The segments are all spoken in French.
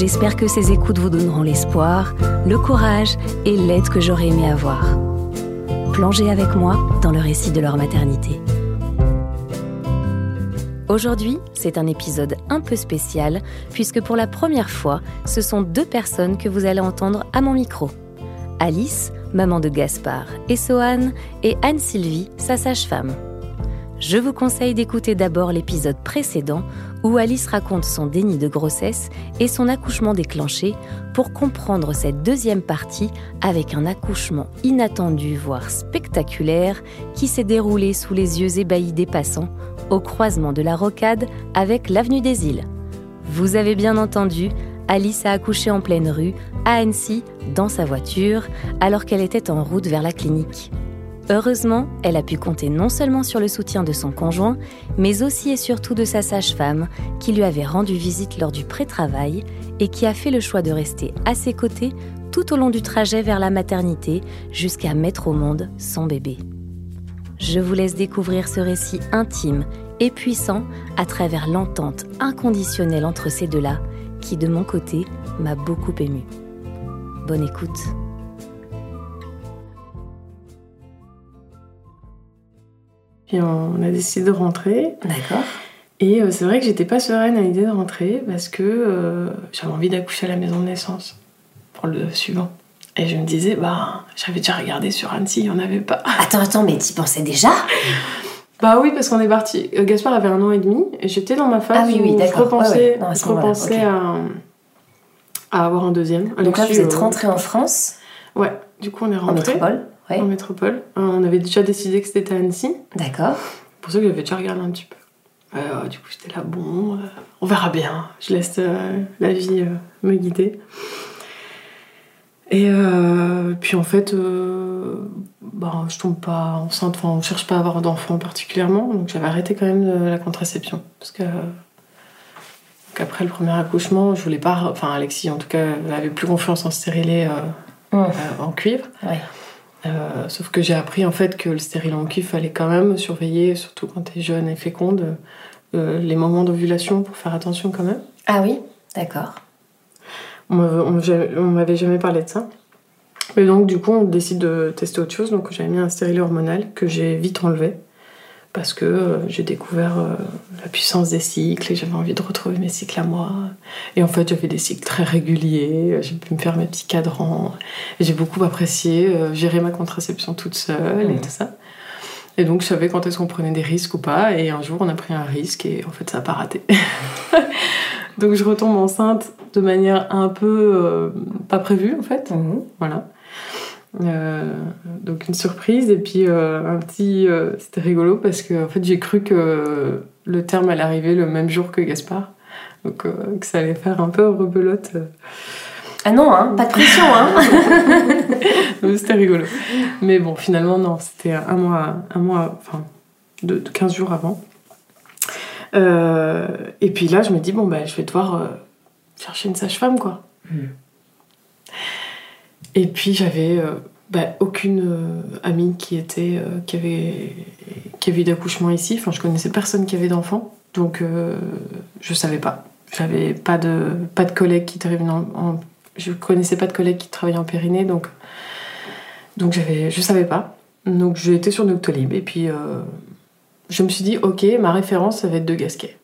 J'espère que ces écoutes vous donneront l'espoir, le courage et l'aide que j'aurais aimé avoir. Plongez avec moi dans le récit de leur maternité. Aujourd'hui, c'est un épisode un peu spécial puisque pour la première fois, ce sont deux personnes que vous allez entendre à mon micro. Alice, maman de Gaspard et Sohan, et Anne-Sylvie, sa sage-femme. Je vous conseille d'écouter d'abord l'épisode précédent où Alice raconte son déni de grossesse et son accouchement déclenché pour comprendre cette deuxième partie avec un accouchement inattendu, voire spectaculaire, qui s'est déroulé sous les yeux ébahis des passants au croisement de la rocade avec l'avenue des îles. Vous avez bien entendu, Alice a accouché en pleine rue, à Annecy, dans sa voiture, alors qu'elle était en route vers la clinique. Heureusement, elle a pu compter non seulement sur le soutien de son conjoint, mais aussi et surtout de sa sage-femme, qui lui avait rendu visite lors du pré-travail et qui a fait le choix de rester à ses côtés tout au long du trajet vers la maternité jusqu'à mettre au monde son bébé. Je vous laisse découvrir ce récit intime et puissant à travers l'entente inconditionnelle entre ces deux-là, qui de mon côté m'a beaucoup émue. Bonne écoute. Puis on a décidé de rentrer. D'accord. Et euh, c'est vrai que j'étais pas sereine à l'idée de rentrer parce que euh, j'avais envie d'accoucher à la maison de naissance pour le suivant. Et je me disais, bah, j'avais déjà regardé sur Annecy, il n'y en avait pas. Attends, attends, mais tu pensais déjà? Bah oui, parce qu'on est parti. Euh, Gaspard avait un an et demi et j'étais dans ma phase Ah oui, oui, où je d'accord. repensais, Ouais, ouais. Non, à ce je moment-là, repensais ok. à, à avoir un deuxième. Donc là, vous êtes euh, rentré en France, Ouais, du coup on est en rentré métropole? Ouais. en métropole. Euh, On avait déjà décidé que c'était à Annecy. D'accord. pour ça que j'avais déjà regardé un petit peu. Euh, du coup, j'étais là, bon, euh, on verra bien. Je laisse euh, la vie me guider. Et puis en fait, bah, je tombe pas enceinte, enfin, on cherche pas à avoir d'enfant particulièrement, donc j'avais arrêté quand même la contraception. Parce que après le premier accouchement, je voulais pas. Enfin, Alexis en tout cas, avait plus confiance en stérilet en cuivre. Ouais. Euh, sauf que j'ai appris en fait que le stérilet en cuivre fallait quand même surveiller, surtout quand t'es jeune et féconde, euh, les moments d'ovulation pour faire attention quand même. Ah oui, d'accord. On m'avait- jamais parlé de ça. Et donc du coup on décide de tester autre chose, donc j'avais mis un stérilet hormonal que j'ai vite enlevé parce que euh, j'ai découvert euh, la puissance des cycles et j'avais envie de retrouver mes cycles à moi. Et en fait j'avais des cycles très réguliers, j'ai pu me faire mes petits cadrans, j'ai beaucoup apprécié euh, gérer ma contraception toute seule et tout ça. Et donc je savais quand est-ce qu'on prenait des risques ou pas, et un jour on a pris un risque et en fait ça n'a pas raté. donc je retombe enceinte de manière un peu euh, pas prévue en fait. Mhm. Voilà. Euh, donc une surprise et puis euh, un petit euh, c'était rigolo parce que en fait j'ai cru que le terme allait arriver le même jour que Gaspard. Donc euh, que ça allait faire un peu rebelote. Ah non, hein, pas de pression, hein. C'était rigolo. Mais bon finalement non c'était un mois un mois enfin de, de 15 jours avant. Euh, et puis là je me dis bon bah je vais devoir euh, chercher une sage-femme quoi. Mhm. Et puis j'avais euh, bah, aucune euh, amie qui était euh, qui avait qui avait eu d'accouchement ici. Enfin, je connaissais personne qui avait d'enfant, donc je savais pas. J'avais pas de pas de collègues qui travaillaient en, en- je connaissais pas de collègues qui travaillaient en périnée, donc donc j'avais je savais pas. Donc j'ai été sur Doctolib et puis je me suis dit ok ma référence ça va être de Gasquet.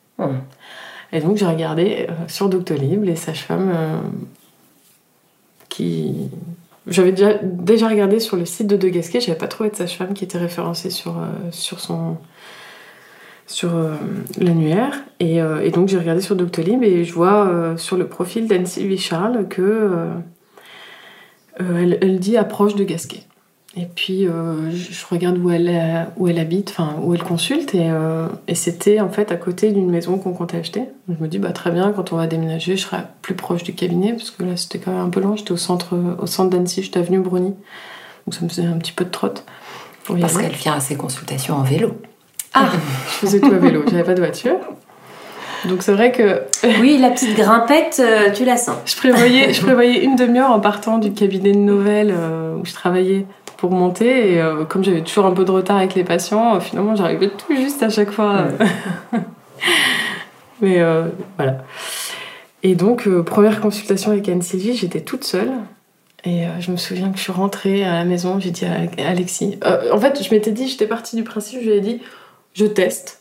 Et donc j'ai regardé sur Doctolib les sages-femmes qui. J'avais déjà, déjà regardé sur le site de De Gasquet, j'avais pas trouvé de sage-femme qui était référencée sur, euh, sur son. sur euh, l'annuaire. Et, euh, et donc j'ai regardé sur Doctolib et je vois sur le profil d'Anne-Sylvie Charles que. elle, elle dit approche de Gasquet. Et puis, euh, je regarde où elle, est- où elle habite, enfin, où elle consulte. Et, euh, et c'était en fait à côté d'une maison qu'on comptait acheter. Je me dis, bah, très bien, quand on va déménager, je serai plus proche du cabinet. Parce que là, c'était quand même un peu loin. J'étais au centre, au centre d'Annecy, j'étais avenue Brony. Donc, ça me faisait un petit peu de trotte. Parce qu'elle vient à ses consultations en vélo. Ah, je faisais tout à vélo. J'avais pas de voiture. Donc, c'est vrai que Oui, la petite grimpette, euh, tu la sens. Je prévoyais, je prévoyais une demi-heure en partant du cabinet de Nouvelle euh, où je travaillais pour monter. Et euh, comme j'avais toujours un peu de retard avec les patients, euh, finalement j'arrivais tout juste à chaque fois. Mais euh, voilà. Et donc, euh, première consultation avec Anne-Sylvie, j'étais toute seule. Et euh, je me souviens que je suis rentrée à la maison, j'ai dit à Alexis. en fait, je m'étais dit, j'étais partie du principe, je lui ai dit, je teste.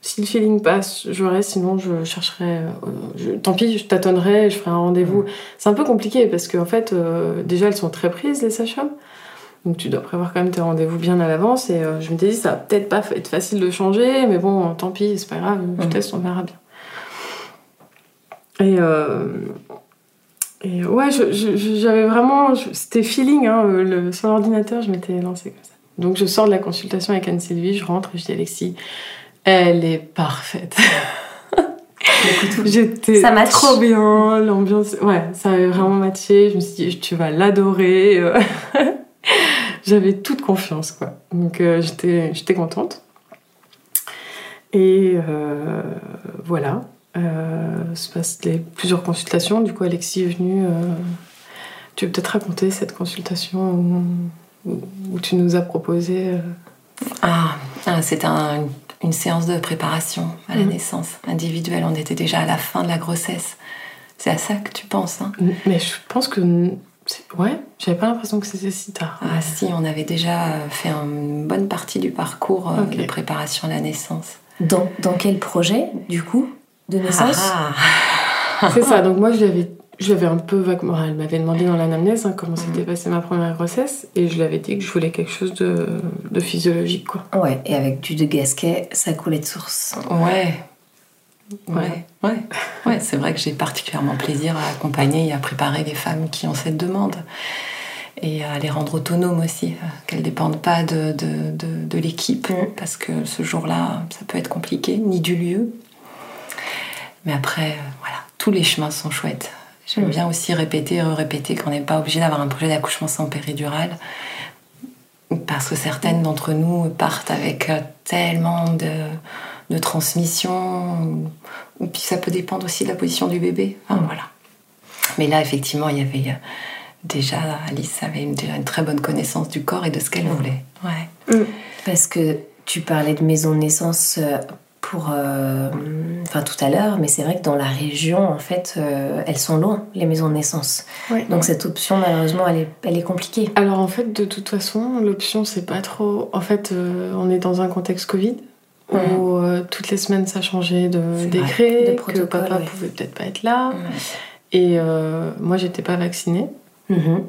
Si le feeling passe, je reste, sinon je chercherai. je- tant pis, je tâtonnerai, je ferai un rendez-vous. C'est un peu compliqué parce qu'en fait, euh, déjà, elles sont très prises, les sages-femmes. Donc tu dois prévoir quand même tes rendez-vous bien à l'avance. Et euh, je m'étais dit, ça va peut-être pas être facile de changer, mais bon, tant pis, c'est pas grave, je Mhm. teste, on verra bien. Et, euh, et ouais, j'avais vraiment. C'était feeling, hein, le- sur l'ordinateur, je m'étais lancée comme ça. Donc je sors de la consultation avec Anne-Sylvie, je rentre et je dis Alexis, elle est parfaite. J'étais Ça match. trop bien, l'ambiance, ouais, ça avait vraiment matché. Je me suis dit, tu vas l'adorer. J'avais toute confiance, quoi. Donc euh, j'étais, j'étais contente. Et euh, voilà, euh, se passent les plusieurs consultations. Du coup, Alexis est venu. euh, tu veux peut-être raconter cette consultation où, où- où tu nous as proposé. Ah, ah, un- une séance de préparation à la Mhm. naissance individuelle. On était déjà à la fin de la grossesse. C'est à ça que tu penses, hein? Mais je pense que. Ouais, j'avais pas l'impression que c'était si tard. Ah si, on avait déjà fait une bonne partie du parcours euh, Ok. de préparation à la naissance. Dans, dans quel projet, du coup, de naissance Ah, C'est ça, donc moi je l'avais, je l'avais un peu vaguement. Elle m'avait demandé dans l'anamnèse hein, comment s'était passée ma première grossesse et je lui avais dit que je voulais quelque chose de, de physiologique quoi. Ouais, et avec du de gasquet, ça coulait de source. Ouais. Ouais. Ouais, ouais, c'est vrai que j'ai particulièrement plaisir à accompagner et à préparer les femmes qui ont cette demande et à les rendre autonomes aussi, euh, qu'elles ne dépendent pas de, de, de- de l'équipe, Mm. parce que ce jour-là, ça peut être compliqué, ni du lieu. Mais après, euh, voilà, tous les chemins sont chouettes. J'aime Mm. bien aussi répéter, répéter qu'on n'est pas obligé d'avoir un projet d'accouchement sans péridurale. Parce que certaines d'entre nous partent avec euh, tellement de, de transmission, ou, ou puis ça peut dépendre aussi de la position du bébé. Enfin, voilà. Mais là, effectivement, il y avait euh, déjà, Alice avait une, déjà une très bonne connaissance du corps et de ce qu'elle voulait. Ouais. Parce que tu parlais de maison de naissance euh, pour, euh, enfin tout à l'heure, mais c'est vrai que dans la région, en fait, euh, elles sont loin les maisons de naissance. Ouais. Donc cette option, malheureusement, elle est, elle est compliquée. Alors en fait, de toute façon, l'option c'est pas trop. En fait, euh, on est dans un contexte Covid où euh, toutes les semaines ça changeait de décret, que papa ouais. pouvait peut-être pas être là. Et euh, moi j'étais pas vaccinée. Mhm.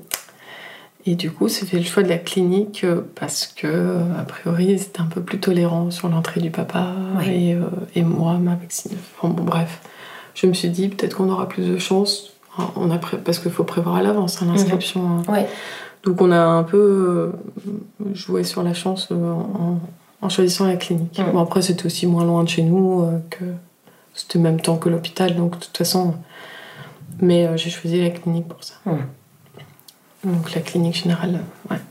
Et du coup, c'était le choix de la clinique euh, parce que, a priori, c'était un peu plus tolérant sur l'entrée du papa et, euh, et moi, ma vaccine. Enfin bon, bref. Je me suis dit, peut-être qu'on aura plus de chance. On a pré- Parce qu'il faut prévoir à l'avance hein, l'inscription. hein. Ouais. Donc on a un peu joué sur la chance en, en choisissant la clinique. Bon, après, c'était aussi moins loin de chez nous euh, que. C'était même temps que l'hôpital, donc de toute façon. Mais euh, j'ai choisi la clinique pour ça. Donc la clinique générale, euh, ouais.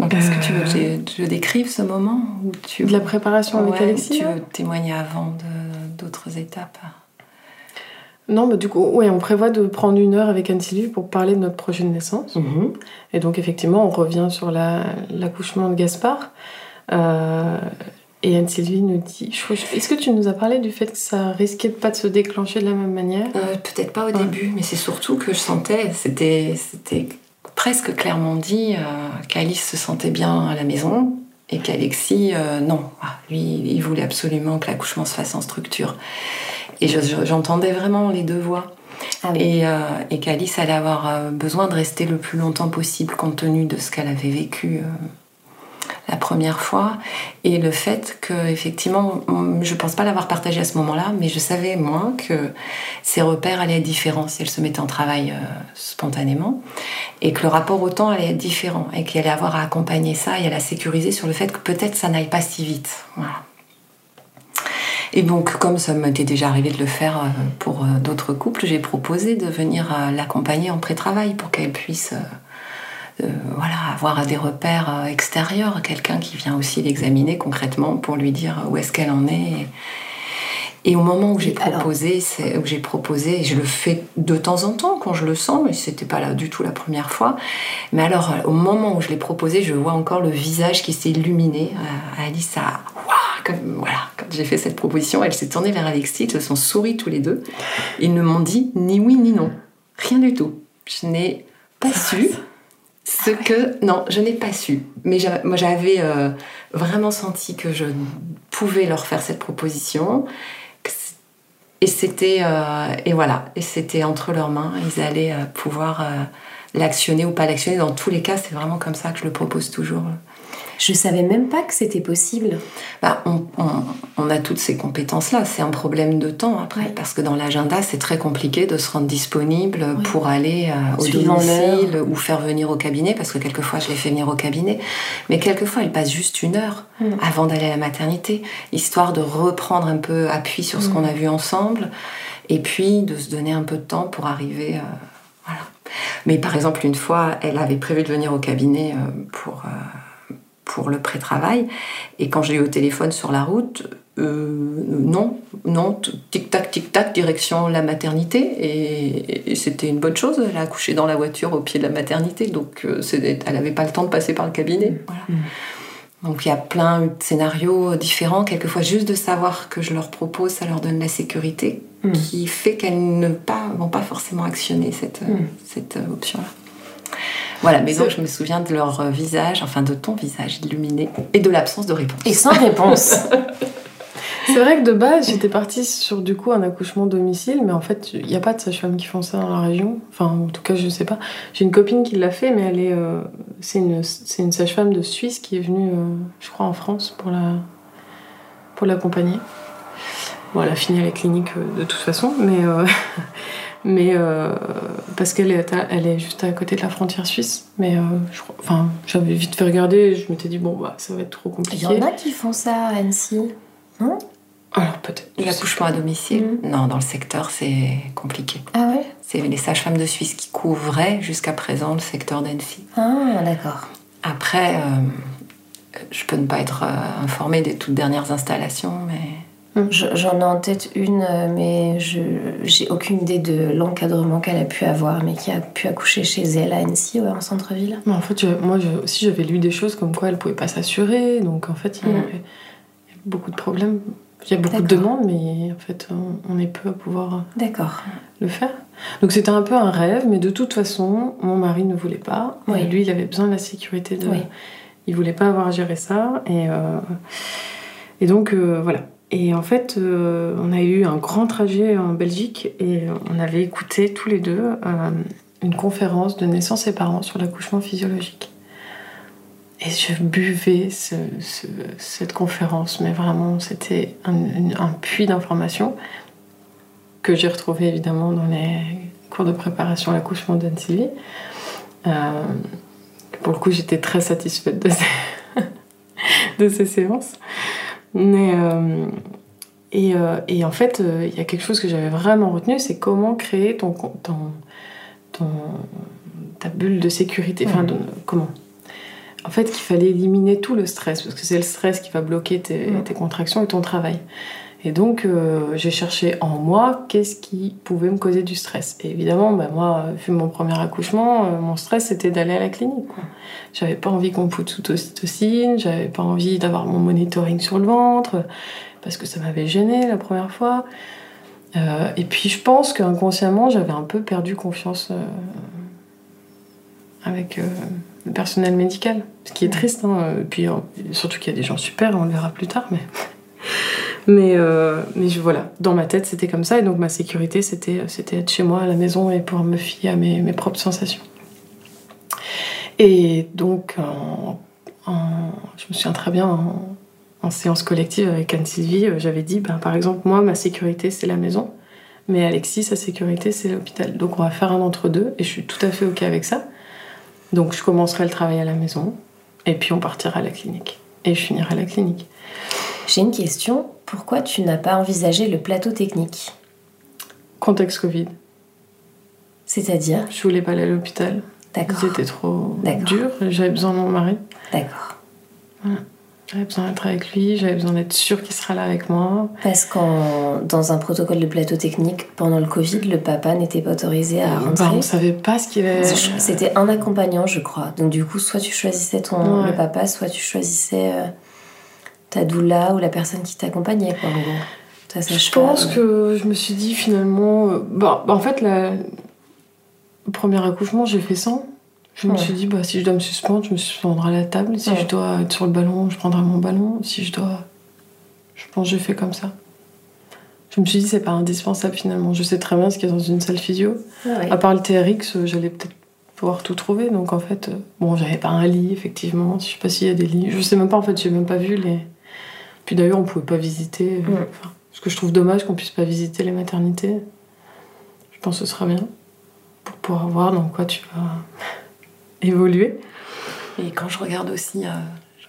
Donc, est-ce que tu veux que je, décrive ce moment tu... De la préparation avec Ouais, Alexis Tu veux témoigner avant d'autres étapes? Non, bah du coup, ouais, on prévoit de prendre une heure avec Anne-Sylvie pour parler de notre projet de naissance. Mhm. Et donc, effectivement, on revient sur la- l'accouchement de Gaspard. Euh, et Anne-Sylvie nous dit Est-ce que tu nous as parlé du fait que ça risquait de pas de se déclencher de la même manière? Euh, Peut-être pas au Ouais. début, mais c'est surtout que je sentais, c'était c'était presque clairement dit euh, qu'Alice se sentait bien à la maison et qu'Alexis, euh, non. Ah, lui, il voulait absolument que l'accouchement se fasse en structure. Et je- je- j'entendais vraiment les deux voix. Ah oui. Et, euh, et qu'Alice allait avoir euh, besoin de rester le plus longtemps possible compte tenu de ce qu'elle avait vécu euh, la première fois. Et le fait que effectivement je pense pas l'avoir partagé à ce moment-là mais je savais moi que ses repères allaient être différents si elle se mettait en travail euh, spontanément. Et que le rapport au temps allait être différent. Et qu'elle allait avoir à accompagner ça et à la sécuriser sur le fait que peut-être ça n'aille pas si vite. Voilà et donc, comme ça m'était déjà arrivé de le faire euh, pour euh, d'autres couples, j'ai proposé de venir l'accompagner en pré-travail pour qu'elle puisse voilà, avoir des repères extérieurs, quelqu'un qui vient aussi l'examiner concrètement pour lui dire où est-ce qu'elle en est. au moment où j'ai proposé, où j'ai proposé, et je le fais de temps en temps quand je le sens, mais c'était pas là du tout la première fois. Mais alors, au moment où je l'ai proposé, je vois encore le visage qui s'est illuminé. Euh, Alice a, comme, voilà, quand j'ai fait cette proposition, elle s'est tournée vers Alexis, ils se sont souris tous les deux. Ils ne m'ont dit ni oui ni non, rien du tout. Je n'ai pas su ce que non, je n'ai pas su. Mais moi, j'avais euh, vraiment senti que je pouvais leur faire cette proposition. Et c'était euh, et voilà, et c'était entre leurs mains. Ils allaient euh, pouvoir l'actionner ou pas l'actionner. Dans tous les cas, c'est vraiment comme ça que je le propose toujours. Je savais même pas que c'était possible. Bah, on, a toutes ces compétences-là. C'est un problème de temps après, parce que dans l'agenda, c'est très compliqué de se rendre disponible pour aller euh, au domicile ou faire venir au cabinet, parce que quelquefois, je les fais venir au cabinet. Mais quelquefois, elle passe juste une heure mm. avant d'aller à la maternité, histoire de reprendre un peu appui sur ce mm. qu'on a vu ensemble, et puis de se donner un peu de temps pour arriver. Euh, voilà. Mais par exemple, une fois, elle avait prévu de venir au cabinet euh, pour pour le pré-travail. Et quand j'ai eu au téléphone sur la route, euh, non, non, tic-tac, tic-tac, direction la maternité. Et, c'était une bonne chose. Elle a accouché dans la voiture au pied de la maternité, donc euh, elle n'avait pas le temps de passer par le cabinet. Mmh. Donc il y a plein de scénarios différents. Quelquefois, juste de savoir que je leur propose, ça leur donne la sécurité mmh. qui fait qu'elles ne pas, vont pas forcément actionner cette, mmh. cette euh, option-là. Voilà, mais donc je me souviens de leur euh, visage, enfin de ton visage illuminé et de l'absence de réponse. Et sans réponse. C'est vrai que de base, j'étais partie sur du coup un accouchement domicile, mais en fait, il n'y a pas de sage-femme qui font ça dans la région. Enfin, en tout cas, je ne sais pas. J'ai une copine qui l'a fait, mais elle est, euh, c'est une, c'est une sage-femme de Suisse qui est venue, euh, je crois, en France pour la, pour l'accompagner. Bon, elle a fini à la clinique de toute façon, mais mais euh, parce qu'elle est, elle est juste à côté de la frontière suisse. Mais euh, je, enfin, j'avais vite fait regarder, je m'étais dit bon bah ça va être trop compliqué. Il y en a qui font ça à Annecy, non? Alors peut-être. L'accouchement à domicile mm. Non, dans le secteur c'est compliqué. Ah ouais? C'est les sages-femmes de Suisse qui couvraient jusqu'à présent le secteur d'Annecy. Ah d'accord. Après, euh, je peux ne pas être informée des toutes dernières installations, mais Mm. J'en ai en tête une, euh, mais je j'ai aucune idée de l'encadrement qu'elle a pu avoir, mais qui a pu accoucher chez elle à Annecy, en centre-ville. En fait, moi aussi j'avais lu des choses comme quoi elle pouvait pas s'assurer, donc en fait il y, a, mm. beaucoup de problèmes. Il y a beaucoup de demandes, mais en fait on, est peu à pouvoir le faire. Donc c'était un peu un rêve, mais de toute façon mon mari ne voulait pas. Et lui il avait besoin de la sécurité. De... Il voulait pas avoir à gérer ça. Et, euh, et donc euh, voilà. Et en fait, euh, on a eu un grand trajet en Belgique et on avait écouté tous les deux euh, une conférence de naissance et parents sur l'accouchement physiologique. Et je buvais cette conférence, mais vraiment, c'était un, puits d'informations que j'ai retrouvé évidemment dans les cours de préparation à l'accouchement d'Anne Sylvie. Euh, pour le coup, j'étais très satisfaite de ces séances. Mais, euh, et, euh, et, en fait, euh, il y a quelque chose que j'avais vraiment retenu, c'est comment créer ton, ton, ton, ta bulle de sécurité. Enfin, comment? En fait, qu'il fallait éliminer tout le stress, parce que c'est le stress qui va bloquer tes, tes contractions et ton travail. Et donc, euh, j'ai cherché en moi qu'est-ce qui pouvait me causer du stress. Et évidemment, bah, moi, vu mon premier accouchement, euh, mon stress c'était d'aller à la clinique. J'avais pas envie qu'on me foute sous ocytocine, j'avais pas envie d'avoir mon monitoring sur le ventre, parce que ça m'avait gêné la première fois. Euh, et puis, je pense qu'inconsciemment, j'avais un peu perdu confiance avec le personnel médical. Ce qui est triste, hein. puis surtout qu'il y a des gens super, on le verra plus tard, mais. Mais, euh, mais voilà, dans ma tête, c'était comme ça. Et donc, ma sécurité, c'était, c'était être chez moi à la maison et pouvoir me fier à mes, mes propres sensations. Et donc, je me souviens très bien, en, séance collective avec Anne-Sylvie, euh, j'avais dit, ben, par exemple, moi, ma sécurité, c'est la maison, mais Alexis, sa sécurité, c'est l'hôpital. Donc on va faire un entre deux, et je suis tout à fait OK avec ça. Donc je commencerai le travail à la maison, et puis on partira à la clinique. Et je finirai à la clinique. J'ai une question. Pourquoi tu n'as pas envisagé le plateau technique? Contexte Covid. C'est-à-dire? Je voulais pas aller à l'hôpital. D'accord. C'était trop dur. J'avais besoin de mon mari. D'accord. J'avais besoin d'être avec lui. J'avais besoin d'être sûre qu'il sera là avec moi. Parce qu'en dans un protocole de plateau technique, pendant le Covid, le papa n'était pas autorisé à Bah, rentrer. on savait pas ce qu'il avait. C'était un accompagnant, je crois. Donc du coup, soit tu choisissais ton Ouais. le papa, soit tu choisissais euh, ta doula ou la personne qui t'accompagnait, quoi, en gros? Ta Je pense que je me suis dit finalement. euh, Bah, bah, en fait, la... le premier accouchement, j'ai fait sans. Je me suis dit, bah, si je dois me suspendre, je me suspendrai à la table. Si Ouais. je dois être sur le ballon, je prendrai mon ballon. Si je dois. Je pense que j'ai fait comme ça. Je me suis dit, c'est pas indispensable finalement. Je sais très bien ce qu'il y a dans une salle physio. Ah ouais. À part le TRX, euh, j'allais peut-être pouvoir tout trouver. Donc en fait, euh, bon, j'avais pas un lit, effectivement. Je sais pas s'il y a des lits. Je sais même pas, en fait, j'ai même pas vu les. Puis d'ailleurs, on pouvait pas visiter. euh, enfin, ce que je trouve dommage qu'on puisse pas visiter les maternités. Je pense que ce sera bien. Pour pouvoir voir dans quoi tu vas évoluer. Et quand je regarde aussi, euh,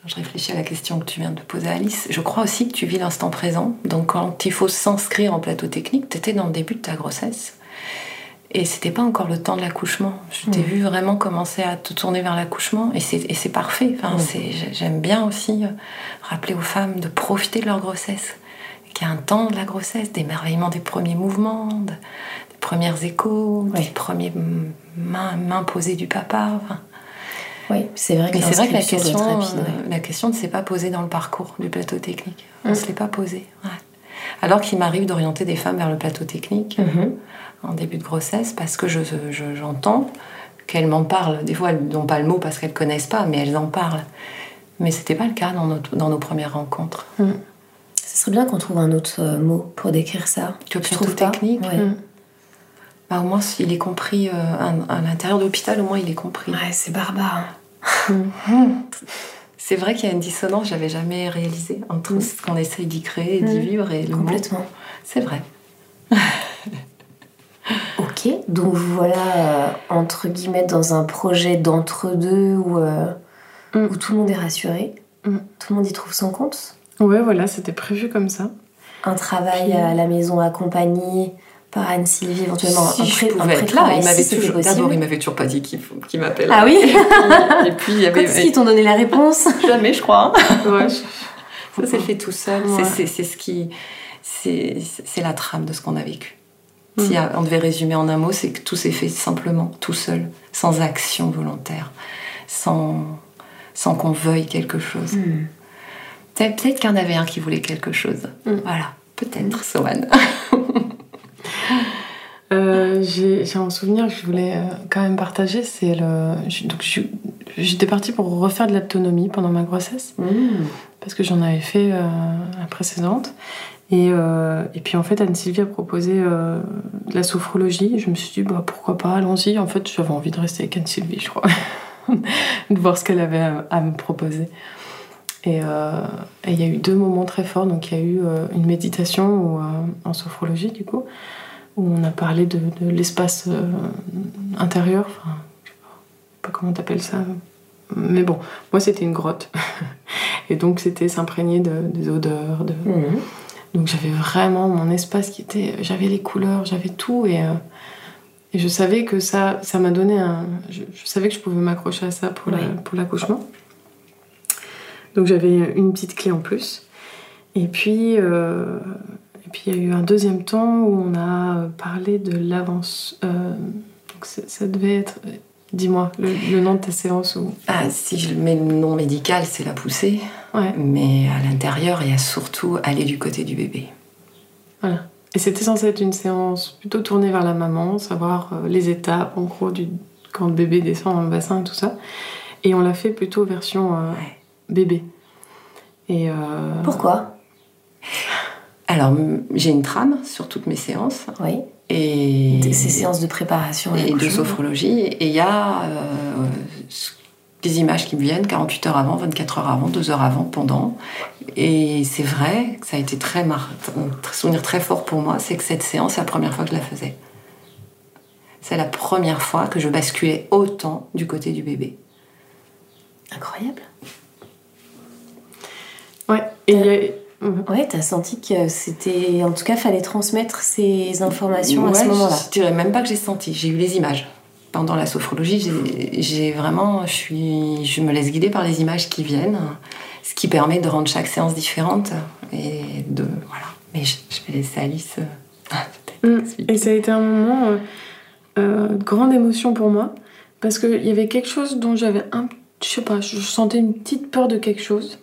je réfléchis à la question que tu viens de poser à Alice, je crois aussi que tu vis l'instant présent. Donc quand il faut s'inscrire en plateau technique, tu étais dans le début de ta grossesse. Et c'était pas encore le temps de l'accouchement. Je t'ai Mm. vu vraiment commencer à te tourner vers l'accouchement et c'est parfait. Enfin, Mm. J'aime bien aussi euh, rappeler aux femmes de profiter de leur grossesse. Qu'il y a un temps de la grossesse, d'émerveillement des premiers mouvements, de- des premières échos, Ouais. des premiers m- mains, mains posées du papa. Enfin, Oui, c'est vrai que mais vrai que la question, rapide, euh, ouais. la question ne s'est pas posée dans le parcours du plateau technique. On Mm. ne se l'est pas posée. ouais. Alors qu'il m'arrive d'orienter des femmes vers le plateau technique Mhm. En début de grossesse parce que je, je- j'entends qu'elles m'en parlent. Des fois, elles n'ont pas le mot parce qu'elles connaissent pas, mais elles en parlent. Mais c'était pas le cas dans, notre- dans nos premières rencontres. Ce serait bien qu'on trouve un autre euh, mot pour décrire ça. Tu plateau trouves technique Ouais. Mm. Bah, au moins, s'il est compris euh, à, à l'intérieur de l'hôpital, au moins il est compris. Ouais, c'est barbare. C'est vrai qu'il y a une dissonance, j'avais jamais réalisé entre Mm. ce qu'on essaye d'y créer et d'y Mm. vivre et le mot. Complètement. C'est vrai. Donc voilà, euh, entre guillemets, dans un projet d'entre-deux où, euh, Mm. où tout le monde est rassuré, Mm. tout le monde y trouve son compte. Ouais, voilà, c'était prévu comme ça. Un travail Puis- à la maison accompagné par Anne-Sylvie, éventuellement si un, je pré- un pouvais être là, pré-travail, il m'avait si toujours, possible. d'abord, il m'avait toujours pas dit qu'il faut- qu'il m'appelle. Ah oui Et puis il y avait est-ce qu'ils t'ont donné la réponse jamais, je crois. hein. Ouais, je- Ça s'est fait tout seul. C'est- ce qui, c'est la trame de ce qu'on a vécu. Si on devait résumer en un mot, c'est que tout s'est fait simplement, tout seul, sans action volontaire, sans sans qu'on veuille quelque chose. Hmm. Peut-être qu'il y en avait un qui voulait quelque chose. Mm. Voilà, peut-être, Sohan. Euh, j'ai un souvenir que je voulais euh, quand même partager. C'est le. Donc, j'étais partie pour refaire de l'autonomie pendant ma grossesse Hmm. parce que j'en avais fait euh, la précédente. Et, euh, et puis en fait, Anne-Sylvie a proposé euh, de la sophrologie. Je me suis dit, bah, pourquoi pas, allons-y. En fait, j'avais envie de rester avec Anne-Sylvie, je crois. de voir ce qu'elle avait à, me proposer. Et euh, et il y a eu deux moments très forts. Donc il y a eu une méditation en sophrologie, du coup, où on a parlé de, l'espace intérieur. Enfin, je sais pas, pas comment t'appelles ça. Mais bon, moi c'était une grotte. Et donc c'était s'imprégner de, des odeurs. De... Hmm. Donc j'avais vraiment mon espace qui était. J'avais les couleurs, j'avais tout. Et, euh, et je savais que ça ça m'a donné un. Je, je savais que je pouvais m'accrocher à ça pour Oui. l'accouchement. Donc j'avais une petite clé en plus. Et puis. euh, et puis il y a eu un deuxième temps où on a parlé de l'avance. euh, donc ça, devait être. Dis-moi le, le nom de ta séance où. Ah, si je mets le nom médical, c'est la poussée. Ouais, Mais à l'intérieur, il y a surtout aller du côté du bébé. voilà. Et c'était censé être une séance plutôt tournée vers la maman, savoir euh, les étapes en gros du quand le bébé descend dans le bassin et tout ça. Et on l'a fait plutôt version euh, Ouais. bébé. Et euh, Pourquoi? Alors, j'ai une trame sur toutes mes séances. Oui. Et, Ces séances de préparation et de l'accouchement. sophrologie. Et il y a euh, ce des images qui me viennent 48 heures avant, 24 heures avant, 2 heures avant, pendant. Et c'est vrai, ça a été très mar... un souvenir très fort pour moi, c'est que cette séance, c'est la première fois que je la faisais. C'est la première fois que je basculais autant du côté du bébé. Incroyable. Ouais, et Ouais, t'as senti que c'était. En tout cas, fallait transmettre ces informations à ce moment-là. Je dirais même pas que j'ai senti, j'ai eu les images. Pendant la sophrologie, j'ai vraiment. Je, suis, je me laisse guider par les images qui viennent, ce qui permet de rendre chaque séance différente. Et de. Voilà. Mais je, vais laisser Alice. Euh, mm. Et ça a été un moment euh, euh, de grande émotion pour moi, parce qu'il y avait quelque chose dont j'avais un. Je sais pas, je sentais une petite peur de quelque chose.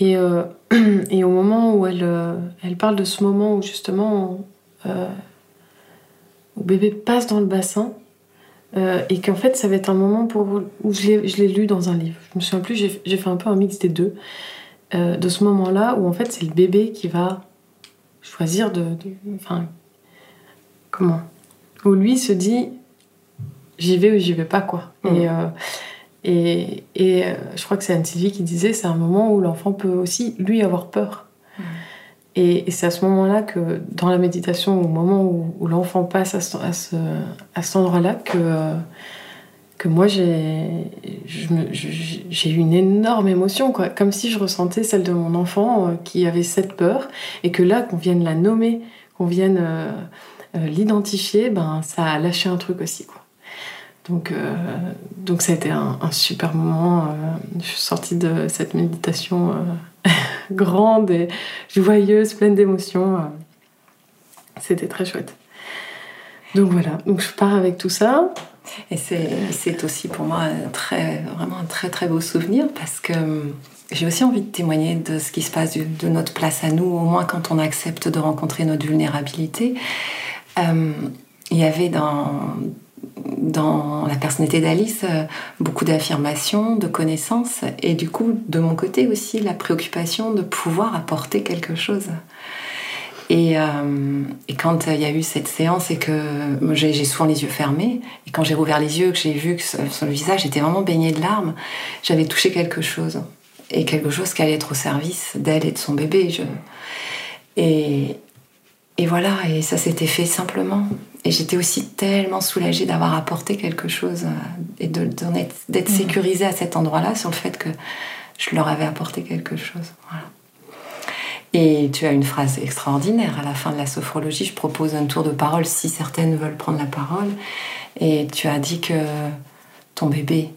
Et, euh, et au moment où elle, euh, elle parle de ce moment où justement euh, où bébé passe dans le bassin, et qu'en fait ça va être un moment pour, où je l'ai lu dans un livre. Je me souviens plus, j'ai fait un peu un mix des deux. de ce moment-là où en fait c'est le bébé qui va choisir de. Enfin. comment? Où lui se dit j'y vais ou j'y vais pas quoi. Et, mmh. Et, euh, je crois que c'est Anne-Sylvie qui disait c'est un moment où l'enfant peut aussi, lui, avoir peur. Et, c'est à ce moment-là que, dans la méditation, au moment où, l'enfant passe à, ce, à, cet endroit-là, que, que moi, j'ai eu une énorme émotion, quoi. comme si je ressentais celle de mon enfant euh, qui avait cette peur, et que là, qu'on vienne la nommer, qu'on vienne euh, l'identifier, ben, ça a lâché un truc aussi. Quoi. Donc, euh, donc ça a été un, super moment. Euh, je suis sortie de cette méditation euh, grande et joyeuse, pleine d'émotions. C'était très chouette. Donc voilà, donc je pars avec tout ça. Et c'est aussi pour moi très, vraiment un très très beau souvenir parce que j'ai aussi envie de témoigner de ce qui se passe, de, notre place à nous, au moins quand on accepte de rencontrer notre vulnérabilité. il y avait dans, dans la personnalité d'Alice euh, beaucoup d'affirmations, de connaissances et du coup de mon côté aussi la préoccupation de pouvoir apporter quelque chose. Et, euh, quand il y a eu cette séance et que j'ai souvent les yeux fermés, et quand j'ai rouvert les yeux, que j'ai vu que son visage était vraiment baigné de larmes, j'avais touché quelque chose. Et quelque chose qui allait être au service d'elle et de son bébé. Et, et voilà, et ça s'était fait simplement. Et j'étais aussi tellement soulagée d'avoir apporté quelque chose euh, et d'être mhm. sécurisée à cet endroit-là sur le fait que je leur avais apporté quelque chose. Et tu as une phrase extraordinaire à la fin de la sophrologie. Je propose un tour de parole si certaines veulent prendre la parole. Et tu as dit que ton bébé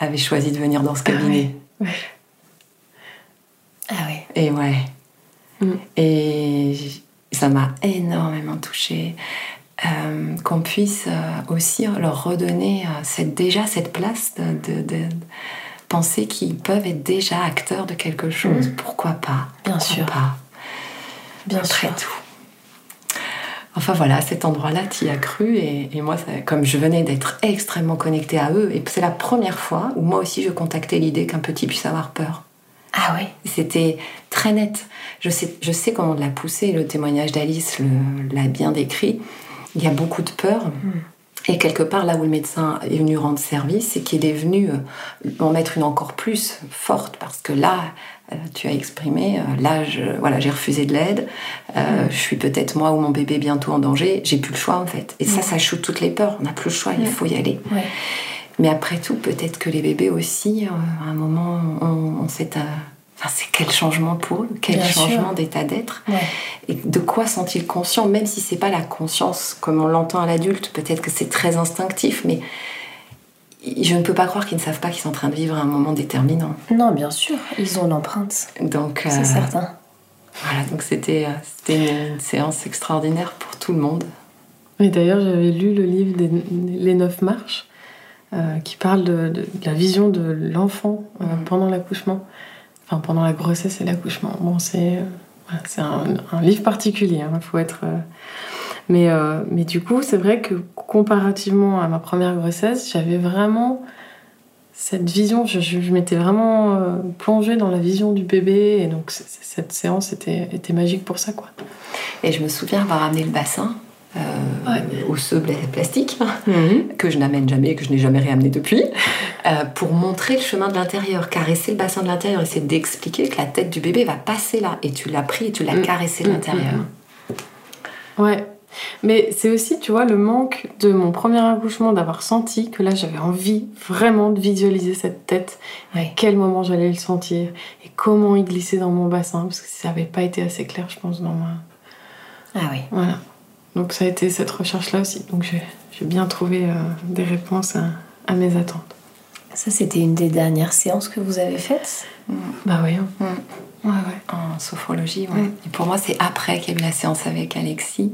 avait choisi de venir dans ce cabinet. Ah oui. Ah oui. Et ouais. Mm. Et ça m'a énormément touchée. Euh, qu'on puisse euh, aussi leur redonner euh, cette, déjà cette place de, penser qu'ils peuvent être déjà acteurs de quelque chose. Mm. Pourquoi pas? Bien sûr. Pas? Bien Après tout. Enfin voilà, cet endroit-là, tu y as cru et, moi, comme je venais d'être extrêmement connectée à eux, et c'est la première fois où moi aussi je contactais l'idée qu'un petit puisse avoir peur. Ah oui C'était très net. Je sais, je sais comment l'a poussé, le témoignage d'Alice l'a bien décrit. Il y a beaucoup de peur. Hmm. Et quelque part, là où le médecin est venu rendre service, c'est qu'il est venu euh, en mettre une encore plus forte, parce que là, euh, tu as exprimé, euh, là, voilà, j'ai refusé de l'aide, hmm. je suis peut-être moi ou mon bébé bientôt en danger, j'ai plus le choix en fait. Et ça, ça choute toutes les peurs, on n'a plus le choix, il faut y aller. Mais après tout, peut-être que les bébés aussi, à un moment, on, on s'est Enfin, c'est quel changement pour eux, quel changement d'état d'être. Et de quoi sont-ils conscients, même si c'est pas la conscience comme on l'entend à l'adulte, peut-être que c'est très instinctif, mais je ne peux pas croire qu'ils ne savent pas qu'ils sont en train de vivre un moment déterminant. Non, bien sûr, ils ont l'empreinte. Donc, c'est euh, certain. Voilà, donc c'était euh, une, séance extraordinaire pour tout le monde. Oui, d'ailleurs, j'avais lu le livre des Les Neuf Marches, euh, qui parle de, la vision de l'enfant mm. pendant l'accouchement enfin pendant la grossesse et l'accouchement. Bon, c'est euh, un, livre particulier, il hein, faut être. Euh, mais, euh, mais du coup, c'est vrai que comparativement à ma première grossesse, j'avais vraiment cette vision, je, m'étais vraiment plongée dans la vision du bébé, et donc cette séance était, était magique pour ça. quoi. Et je me souviens avoir amené le bassin euh, osseux plastique, Mhm. que je n'amène jamais, que je n'ai jamais réamené depuis, euh, pour montrer le chemin de l'intérieur, caresser le bassin de l'intérieur, essayer d'expliquer que la tête du bébé va passer là. Et tu l'as pris et tu l'as Mm. caressé de Mm, l'intérieur. mm, Ouais. Mais c'est aussi, tu vois, le manque de mon premier accouchement d'avoir senti que là, j'avais envie vraiment de visualiser cette tête, et à Ouais. quel moment j'allais le sentir, et comment il glissait dans mon bassin, parce que ça n'avait pas été assez clair, je pense, dans ma... Ah oui. Voilà. Donc ça a été cette recherche-là aussi. Donc j'ai bien trouvé euh, des réponses à, à mes attentes. Ça, c'était une des dernières séances que vous avez faites? Bah oui. hein. Mm. Ouais, ouais. En sophrologie, ouais. Mm. Et pour moi, c'est après qu'il y a eu la séance avec Alexis,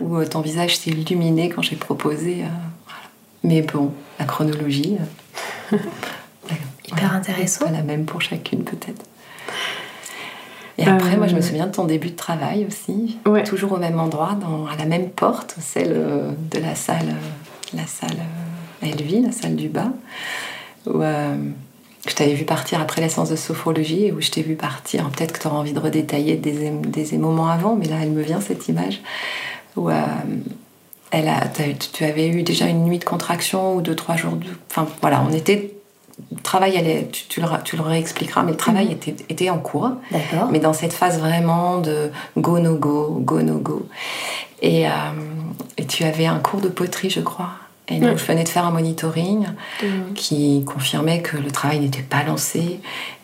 où euh, ton visage s'est illuminé quand j'ai proposé. euh, voilà. Mais bon, la chronologie. Hyper intéressant. Pas la même pour chacune, peut-être. Et Euh, après, moi, je me souviens de ton début de travail aussi, Ouais. toujours au même endroit, dans, à la même porte, celle euh, de la salle, euh, la salle euh, Elvie, la salle du bas, où euh, je t'avais vu partir après la séance de sophrologie et où je t'ai vu partir. Peut-être que tu auras envie de redétailler des, moments avant, mais là, elle me vient cette image où euh, elle a, tu avais eu déjà une nuit de contraction ou deux, trois jours. De, enfin, voilà, on était. Le travail, allait, tu, tu le, ra- tu le réexpliqueras, mais le travail était, était en cours. Mais dans cette phase vraiment de go no go, go no go. Et, euh, et tu avais un cours de poterie, je crois. Et donc, je venais de faire un monitoring De- qui confirmait que le travail n'était pas lancé.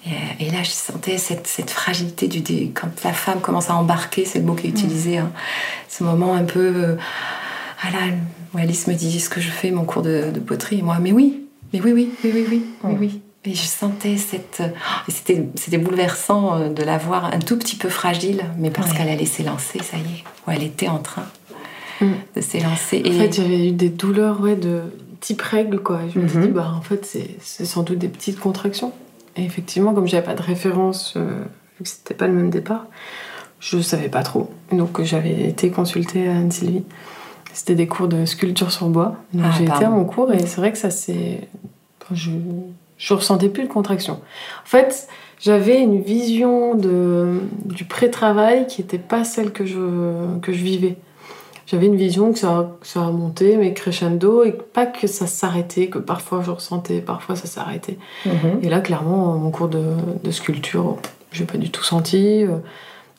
Et, et là, je sentais cette, cette fragilité du dé- quand la femme commence à embarquer, c'est le mot qui est utilisé, hein. ce moment un peu. euh, ah là, Alice me dit ce que je fais mon cours de, de poterie. Et moi, mais oui, mais oui, oui, oui, oui, oui, oui, oui. Et je sentais cette. euh, c'était, c'était bouleversant euh, de la voir un tout petit peu fragile, mais parce Ouais. qu'elle allait s'élancer, ça y est, ou elle était en train Mm. de s'élancer. En fait, j'avais eu des douleurs ouais, de type règle, quoi. Je me suis Mhm. dit, bah, en fait, c'est c'est sans doute des petites contractions. Et effectivement, comme j'avais pas de référence, euh, vu que c'était pas le même départ, je savais pas trop. Donc, j'avais été consultée à Anne-Sylvie. C'était des cours de sculpture sur bois. Donc, Ah, j'ai été à mon cours et c'est vrai que ça s'est. enfin, je... je ressentais plus de contraction. En fait, j'avais une vision de... du pré-travail qui n'était pas celle que je, que je vivais. J'avais une vision que ça, ça montait, mais crescendo, et pas que ça s'arrêtait, que parfois je ressentais, parfois ça s'arrêtait. Mhm. Et là, clairement, mon cours de, de sculpture, j'ai pas du tout senti. euh,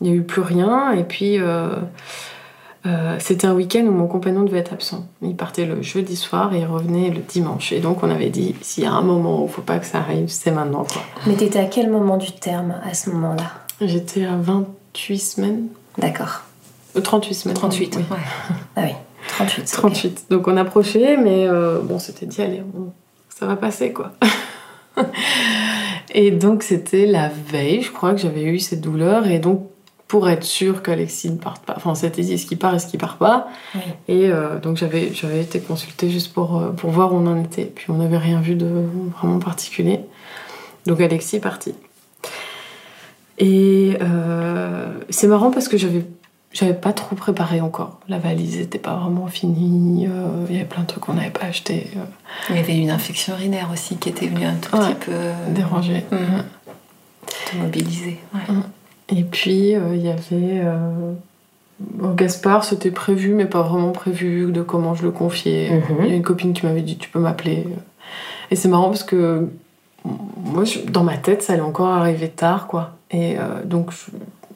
Il n'y a eu plus rien. Et puis, euh, euh, c'était un week-end où mon compagnon devait être absent. Il partait le jeudi soir et il revenait le dimanche. Et donc, on avait dit, s'il y a un moment où il faut pas que ça arrive, c'est maintenant. Quoi. Mais t'étais à quel moment du terme à ce moment-là? J'étais à 28 semaines. D'accord. Euh, 38 semaines. 38, oui. ouais. Ah oui, 38. ok. 38. Donc on approchait, mais euh, bon, c'était dit, allez, ça va passer, quoi. et donc c'était la veille, je crois que j'avais eu cette douleur, et donc pour être sûre qu'Alexis ne parte pas, enfin on s'était dit, est-ce qu'il part, est-ce qu'il part pas Oui. Et euh, donc j'avais, j'avais été consultée juste pour, euh, pour voir où on en était, puis on n'avait rien vu de vraiment particulier. Donc Alexis est parti. Et euh, c'est marrant parce que j'avais j'avais pas trop préparé encore. La valise n'était pas vraiment finie. euh, Il y avait plein de trucs qu'on n'avait pas achetés. euh, Il y avait une infection urinaire aussi qui était venue un tout Ouais. petit peu. Mhm. te mobiliser. ouais. Et puis euh, il y avait euh, Gaspard, c'était prévu, mais pas vraiment prévu de comment je le confiais. Mhm. Il y a une copine qui m'avait dit tu peux m'appeler. Et c'est marrant parce que moi, dans ma tête, ça allait encore arriver tard, quoi. Et euh, donc je,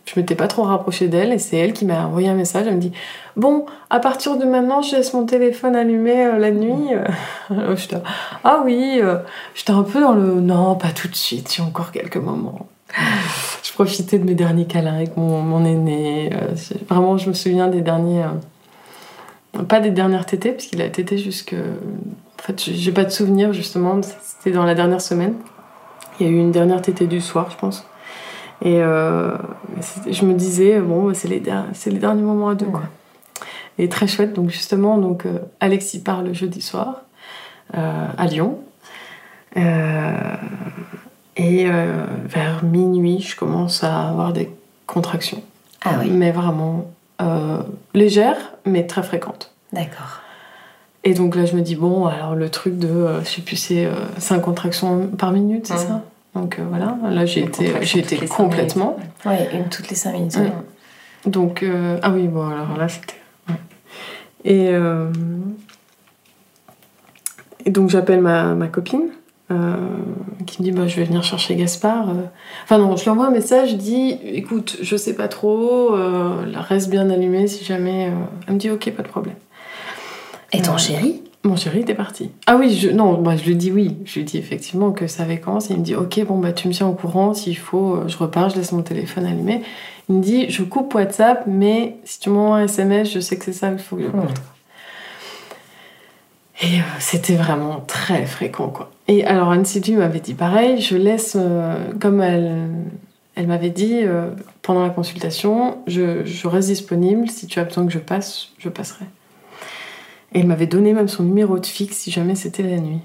je m'étais pas trop rapprochée d'elle, et c'est elle qui m'a envoyé un message. Elle me dit bon, à partir de maintenant, je laisse mon téléphone allumé euh, la nuit. Alors, j'étais, ah oui, euh, j'étais un peu dans le non, pas tout de suite, j'ai encore quelques moments. Profitais de mes derniers câlins avec mon, mon aîné. euh, vraiment, je me souviens des derniers. euh, pas des dernières tétées, parce qu'il a tété jusque. En fait, j'ai pas de souvenir, justement. C'était dans la dernière semaine. Il y a eu une dernière tétée du soir, je pense. Et euh, je me disais, bon, c'est les, derniers moments à deux, quoi. Et très chouette. Donc, justement, donc, Alexis part le jeudi soir euh, à Lyon. Euh, et euh, vers minuit, je commence à avoir des contractions. Ah oui, Mais vraiment euh, légères, mais très fréquentes. d'accord. Et donc là, je me dis, bon, alors le truc de, euh, je sais plus, c'est 5 contractions par minute, c'est Mhm. ça? Donc euh, voilà, là, j'ai été, j'ai complètement. Oui, une toutes les 5 minutes. Donc, euh, ah oui, bon, alors là, c'était. Et, euh, et donc j'appelle ma, ma copine euh, qui me dit bah, je vais venir chercher Gaspard. euh. Enfin non, je lui envoie un message, je dis écoute, je sais pas trop, euh, la reste bien allumée si jamais. euh. Elle me dit ok, pas de problème. Et ton Euh, chéri? Mon chéri était parti. Ah oui, je, non, bah, je lui dis oui. Je lui dis effectivement que ça avait commencé. Il me dit ok, bon bah tu me tiens au courant. S'il faut, je repars, je laisse mon téléphone allumé. Il me dit je coupe WhatsApp, mais si tu m'envoies un SMS, je sais que c'est ça qu'il faut que je Hmm. porte. Et euh, c'était vraiment très fréquent quoi. Et alors Anne Sylvie m'avait dit pareil. Je laisse, euh, comme elle, elle m'avait dit euh, pendant la consultation, je, je reste disponible. Si tu as besoin que je passe, je passerai. Et elle m'avait donné même son numéro de fixe si jamais c'était la nuit.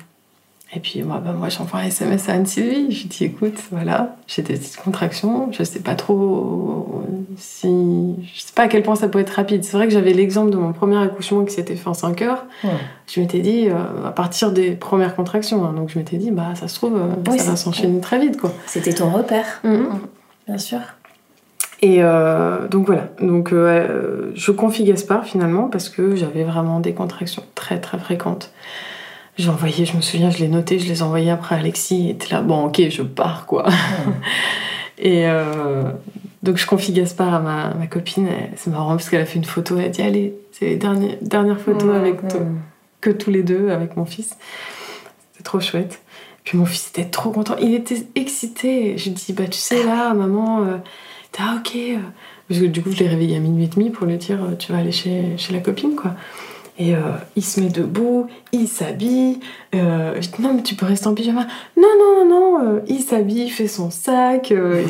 Et puis moi, bah, moi j'envoie un SMS à Anne-Sylvie. Je lui dis écoute, voilà, j'ai des petites contractions. Je sais pas trop si. Je sais pas à quel point ça peut être rapide. C'est vrai que j'avais l'exemple de mon premier accouchement qui s'était fait en 5 heures. Ouais. Je m'étais dit, euh, à partir des premières contractions, hein, donc je m'étais dit, bah ça se trouve, euh, Oui, ça va s'enchaîner très vite quoi. C'était ton repère, bien sûr. Et euh, donc voilà, donc je confie Gaspard finalement parce que j'avais vraiment des contractions très très fréquentes. J'ai envoyé, je me souviens, je l'ai noté, je les ai envoyés après Alexis, il était là, bon ok, je pars quoi. Et euh, donc je confie Gaspard à ma, ma copine, et c'est marrant parce qu'elle a fait une photo, elle a dit allez, c'est les dernières, dernières photos avec toi que tous les deux avec mon fils. C'était trop chouette. Puis mon fils était trop content. Il était excité. Je lui dis, bah tu sais là, maman, euh, t'as ok. euh. Parce que du coup, je l'ai réveillé à minuit et demi pour lui dire, euh, tu vas aller chez, chez la copine, quoi. Et euh, il se met debout, il s'habille. Euh, je dis, non, mais tu peux rester en pyjama. Non, non, non, non. euh, il s'habille, il fait son sac. euh,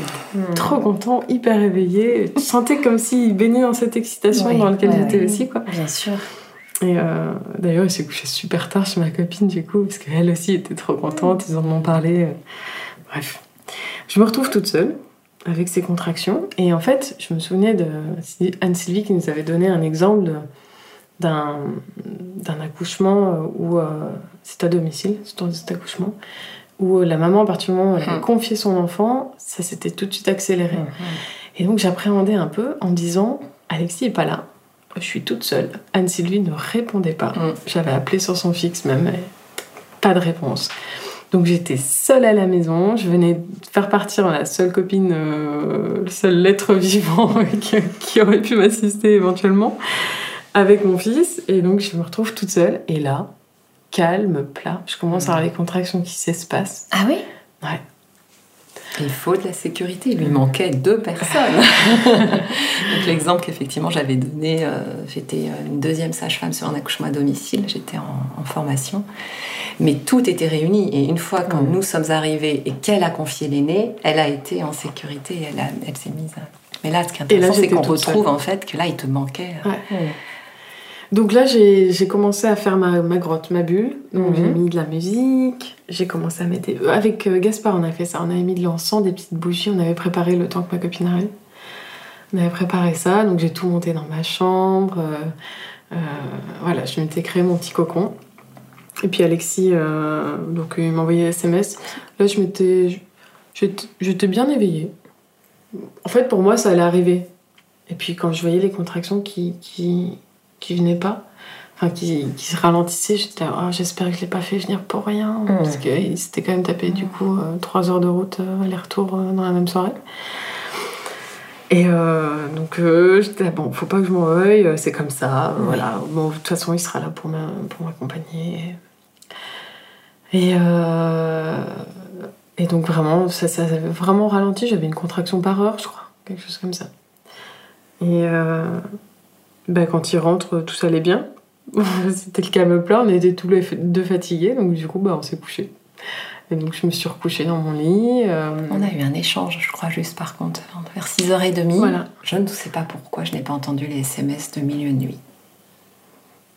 est trop content, hyper réveillé. Je sentais comme s'il baignait dans cette excitation Oui, dans laquelle ouais, j'étais ouais. aussi, quoi. Bien sûr. Et d'ailleurs, il s'est couché super tard chez ma copine, du coup, parce qu'elle aussi était trop contente, ils en ont parlé. Bref. Je me retrouve toute seule, avec ces contractions, et en fait, je me souvenais de Anne-Sylvie qui nous avait donné un exemple de- d'un d'un accouchement euh, où euh, c'est à domicile, c'est cet accouchement, où euh, la maman, à partir du moment où elle a Mhm. confié son enfant, ça s'était tout de suite accéléré. Mhm. Et donc j'appréhendais un peu en disant Alexis est pas là, je suis toute seule. Anne-Sylvie ne répondait pas. J'avais appelé sur son fixe même, et pas de réponse. Donc j'étais seule à la maison, je venais faire partir la seule copine, euh, le seul être vivant qui, qui aurait pu m'assister éventuellement, avec mon fils. Et donc je me retrouve toute seule. Et là, calme, plat, je commence à avoir les contractions qui s'espacent. Ah oui? Ouais. Il faut de la sécurité. Il lui manquait deux personnes. Donc l'exemple qu'effectivement j'avais donné, euh, j'étais une deuxième sage-femme sur un accouchement à domicile, j'étais en, en formation. Mais tout était réuni. Et une fois quand Mhm. nous sommes arrivés et qu'elle a confié l'aîné, elle a été en sécurité. et Elle, a- elle s'est mise. à- Mais là, ce qui est intéressant, c'est qu'on retrouve seule. en fait que là, il te manquait. euh, Ouais. Donc là, j'ai commencé à faire ma, ma grotte, ma bulle. Donc Mhm. j'ai mis de la musique, j'ai commencé à mettre. des- euh, Avec euh, Gaspard, on a fait ça. On avait mis de l'encens, des petites bougies. On avait préparé le temps que ma copine arrive. On avait préparé ça, donc j'ai tout monté dans ma chambre. euh, voilà, je m'étais créé mon petit cocon. Et puis Alexis, euh, donc il m'a envoyé un SMS. Là, je m'étais. j'étais- J'étais bien éveillée. En fait, pour moi, ça allait arriver. Et puis quand je voyais les contractions qui, qui, qui venaient pas, enfin qui, qui se ralentissaient, j'étais là, Ah, j'espère que je l'ai pas fait venir pour rien. Parce qu'il s'était quand même tapé du coup euh, trois heures de route euh, aller-retour euh, dans la même soirée. Et euh, donc euh, j'étais là, bon, faut pas que je m'en veuille, c'est comme ça, voilà. Bon, de toute façon, il sera là pour m'a- pour m'accompagner. Et, euh, et donc vraiment, ça, ça avait vraiment ralenti, j'avais une contraction par heure, je crois, quelque chose comme ça. Et bah, quand il rentre, tout allait bien. C'était le calme plat, on était tous les deux fatigués, donc du coup, bah, on s'est couché. Et donc je me suis recouchée dans mon lit. euh, On a eu un échange, je crois, juste par contre, vers 6h30. Voilà. Je ne sais pas pourquoi je n'ai pas entendu les SMS de milieu de nuit.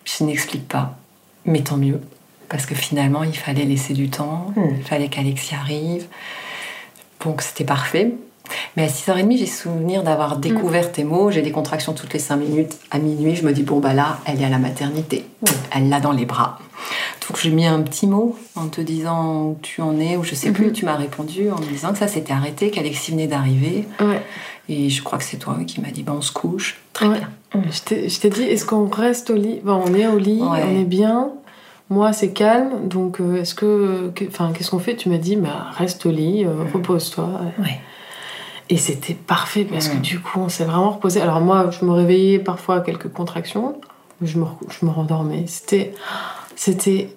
Je n'explique pas, mais tant mieux. Parce que finalement, il fallait laisser du temps, Hmm. il fallait qu'Alexis arrive. Donc c'était parfait. Mais à 6h30, j'ai souvenir d'avoir découvert tes mots. J'ai des contractions toutes les 5 minutes. À minuit, je me dis, bon, bah là, elle est à la maternité. Elle l'a dans les bras. Donc j'ai mis un petit mot en te disant où tu en es, ou je sais plus. Mhm. Tu m'as répondu en me disant que ça s'était arrêté, qu'Alexis venait d'arriver. Ouais. Et je crois que c'est toi qui m'as dit, bah, on se couche. Très Ouais. bien. Je t'ai- dit, est-ce qu'on reste au lit? Bon, on est au lit, Ouais. on est bien. Moi, c'est calme, donc euh, est-ce que. que- Enfin, qu'est-ce qu'on fait? Tu m'as dit, bah, reste au lit, euh, repose-toi. Ouais. Et c'était parfait parce que Mm. du coup, on s'est vraiment reposé. Alors, moi, je me réveillais parfois à quelques contractions, je me, je me rendormais. C'était. C'était.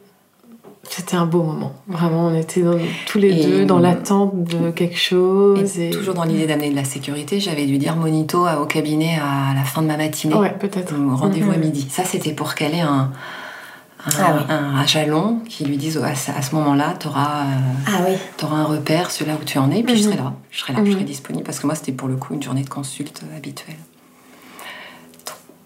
C'était un beau moment. Vraiment, on était dans- tous les Et- deux dans l'attente de quelque chose. Et Et, toujours dans l'idée d'amener de la sécurité, j'avais dû dire monito à- au cabinet à la fin de ma matinée. Ouais, peut-être. Ou Rendez-vous à Mhm. midi. Ça, c'était pour caler un, un, Ah oui. un- un jalon qui lui dise à ce, à ce moment-là, tu auras, Ah oui. un repère sur là où tu en es, puis je Mhm. serai là. Je serai là, je Mhm. serai disponible. Parce que moi, c'était pour le coup une journée de consulte euh, habituelle.